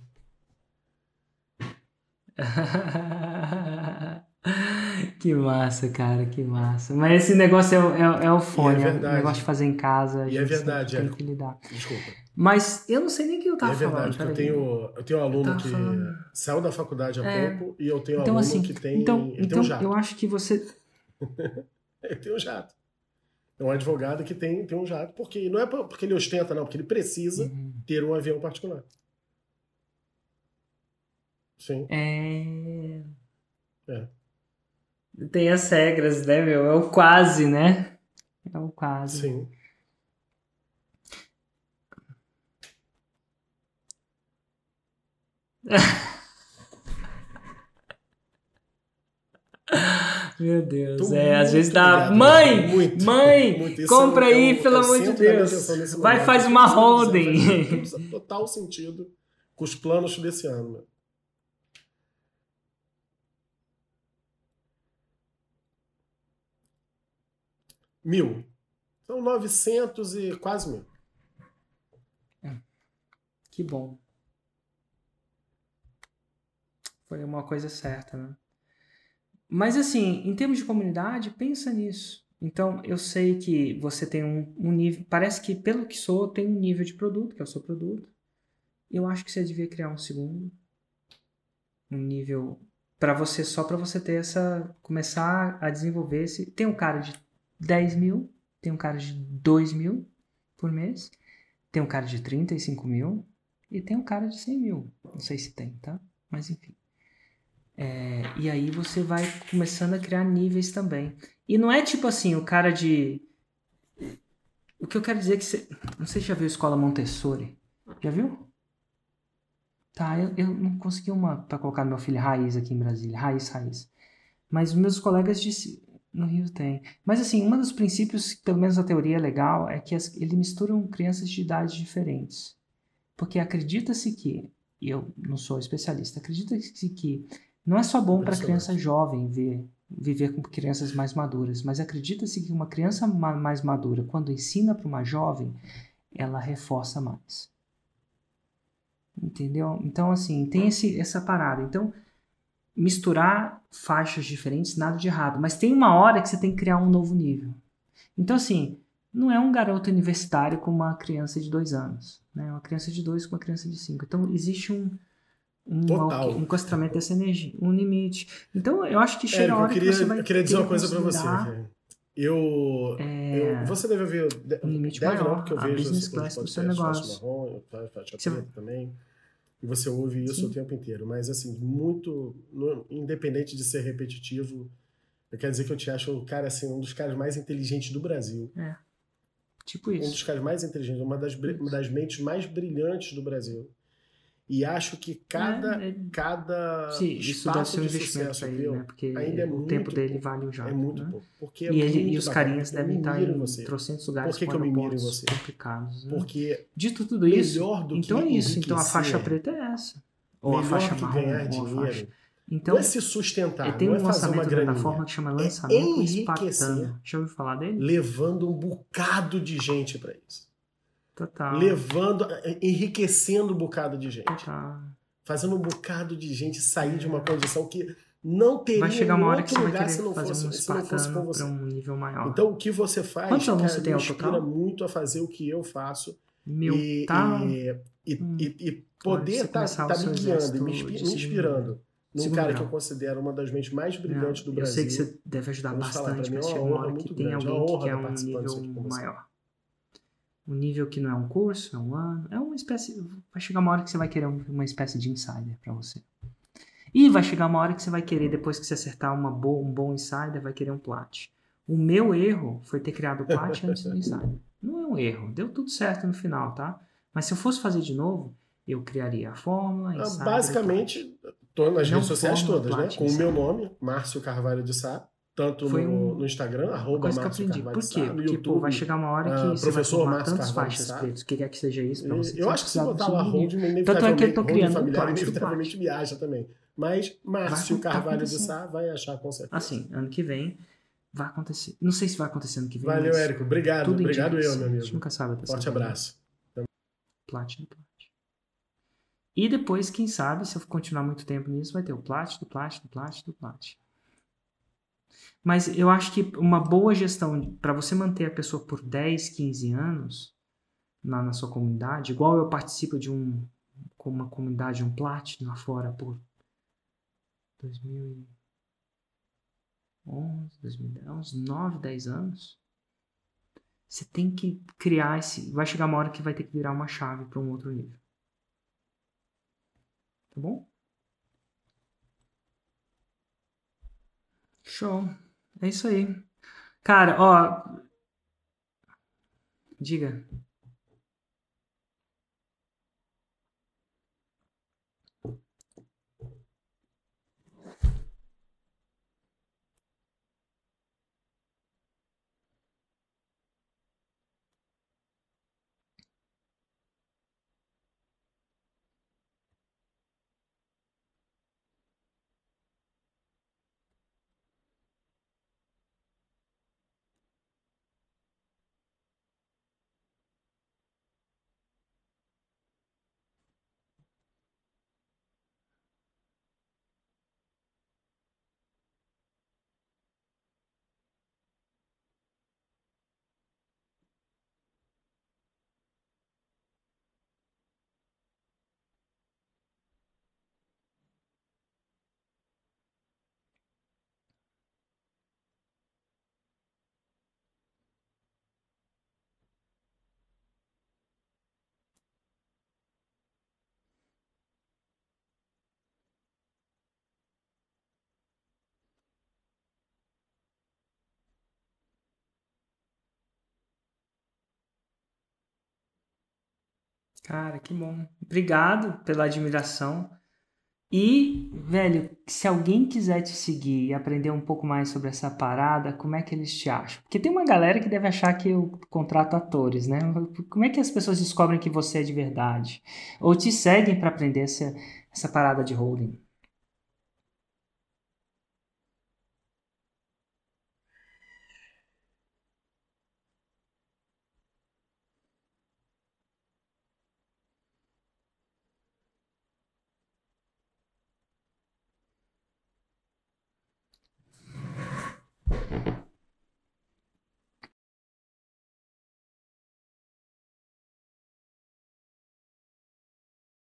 que massa, cara, que massa. Mas esse negócio é, é, é o fone, é é o verdade. negócio de fazer em casa. E é verdade, sempre é. Tem que lidar. Desculpa. Mas eu não sei nem o que eu tava é verdade, falando. eu tenho, eu tenho um aluno que falando. saiu da faculdade há É. pouco e eu tenho um Então, aluno assim, que tem, então, ele tem então um jato. eu acho que você. Tem um jato. É um advogado que tem, tem um jato, porque não é por- porque ele ostenta, não, porque ele precisa Uhum. ter um avião particular. Sim. É. É. Tem as regras, né, meu? É o quase, né? É o quase. Sim. Meu Deus, Tô é, às vezes dá. ligado, mãe! muito, mãe! muito. Compra é aí, é um- pelo é amor de Deus! Vai, momento. faz uma holding! faz- total sentido com os planos desse ano. Mil. São 900 e quase mil. Que bom. Foi uma coisa certa, né? Mas assim, em termos de comunidade, pensa nisso. Então, eu sei que você tem um, um nível. Parece que, pelo que sou, tem um nível de produto, que é o seu produto. Eu acho que você devia criar um segundo. Um nível. para você, só para você ter essa. começar a desenvolver esse. Tem um cara de 10 mil, tem um cara de 2 mil por mês, tem um cara de 35 mil e tem um cara de 100 mil. Não sei se tem, tá? Mas enfim. É, e aí você vai começando a criar níveis também. E não é tipo assim, o cara de. O que eu quero dizer é que você. Não sei se já viu Escola Montessori. Já viu? Tá, eu, eu não consegui uma para colocar meu filho raiz aqui em Brasília. Raiz, raiz. Mas meus colegas disse, no Rio tem. Mas assim, um dos princípios, pelo menos a teoria legal, é que as, ele misturam crianças de idades diferentes. Porque acredita-se que, e eu não sou especialista, acredita-se que não é só bom para criança jovem ver, viver com crianças mais maduras, mas acredita-se que uma criança ma- mais madura, quando ensina para uma jovem, ela reforça mais. Entendeu? Então, assim, tem esse, essa parada. Então, misturar faixas diferentes, nada de errado. Mas tem uma hora que você tem que criar um novo nível. Então, assim, não é um garoto universitário com uma criança de dois anos. Né? Uma criança de dois com uma criança de cinco. Então, existe um, um, Total. um encostamento dessa energia, um limite. Então, eu acho que chega Érico, a eu hora queria, que você vai eu queria dizer uma coisa pra você. Eu, é, eu- Você deve ver. um limite deve maior, não, porque eu vejo business os- os class do seu negócio. Marrom, Faixa Você- também. E você ouve isso Sim. o tempo inteiro. Mas, assim, muito. no- independente de ser repetitivo, eu quero dizer que eu te acho, cara, assim, um dos caras mais inteligentes do Brasil. tipo Um isso. dos caras mais inteligentes, uma das, uma das mentes mais brilhantes do Brasil. E acho que cada. É, é- cada Sim, isso um de investimento sucesso pra ele, teu né? Porque ainda é o muito tempo dele pouco. vale o jato, é muito né? pouco. Porque é E, ele, e os bacana. carinhas Eu devem estar em você. trocentos lugares Por que que eu me miro em você? complicados. Né? Porque Dito tudo isso, melhor do que então é isso. Então a faixa preta é essa. Ou a melhor faixa que marrom, ganhar ou a dinheiro faixa. Então, não é se sustentar, é, tem não um é fazer uma lançamento da graninha. plataforma que chama Lançamento enriquecer. Espartano. Já ouviu falar dele? Levando um bocado de gente para isso. Total. Levando, enriquecendo um bocado de gente. Total. Fazendo um bocado de gente sair de uma condição que não teria Vai chegar uma hora que você vai querer se não fazer fosse, um se não fosse espartano você. para um nível maior. Então, o que você faz, Quantos cara, você tem me inspira total? muito a fazer o que eu faço Meu, e, tá... e, e, Hum. e- e poder estar começar o me guiando, me, me inspirando num segundo cara grau. que eu considero uma das mentes mais brilhantes do eu Brasil. sei que você deve ajudar Vamos bastante, mim mas é uma chega uma hora que muito tem grande, é alguém que quer estar um nível com maior. Um nível que não é um curso, é um ano. É uma espécie. Vai chegar uma hora que você vai querer um- uma espécie de insider para você. E vai chegar uma hora que você vai querer, depois que você acertar uma boa, um bom insider, vai querer um plat. O meu erro foi ter criado o plat antes do insider. Não é um erro, deu tudo certo no final, tá? Mas se eu fosse fazer de novo, eu criaria a fórmula, Ah, insider, Basicamente, tô nas redes sociais todas, né? Com o meu nome, Márcio Carvalho de Sá. Tanto no, um- no Instagram, arroba Coisa que eu Márcio aprendi. Por quê? Sá, Porque, YouTube. pô, vai chegar uma hora que ah, você vai professor formar Márcio tantas Carvalho faixas pretas, o que quer que seja isso pra E você. eu acho que se vai botar lá do inevitavelmente, Tanto é que eu tô criando um familiar, plástico, inevitavelmente me acha também. Mas Márcio Vai- Carvalho de acontecendo. Sá vai achar com certeza. Assim, ano que vem vai acontecer. Não sei se vai acontecer ano que vem. Valeu, Érico. Obrigado. Obrigado eu, meu sim. A gente amigo. nunca sabe Forte abraço. Platinum, Platinum. E depois, quem sabe, se eu continuar muito tempo nisso, vai ter o Platinum, Platinum, Platinum, Platinum. Mas eu acho que uma boa gestão para você manter a pessoa por 10, 15 anos na, na sua comunidade, igual eu participo de um uma comunidade, um Platinum lá fora por 2011, 2010, uns 9, 10 anos. Você tem que criar esse. Vai chegar uma hora que vai ter que virar uma chave para um outro nível. Tá bom? Show. É isso aí. Cara, ó. Diga. Cara, que bom. Obrigado pela admiração. E, velho, se alguém quiser te seguir e aprender um pouco mais sobre essa parada, como é que eles te acham? Porque tem uma galera que deve achar que eu contrato atores, né? Como é que as pessoas descobrem que você é de verdade? Ou te seguem para aprender essa, essa parada de holding?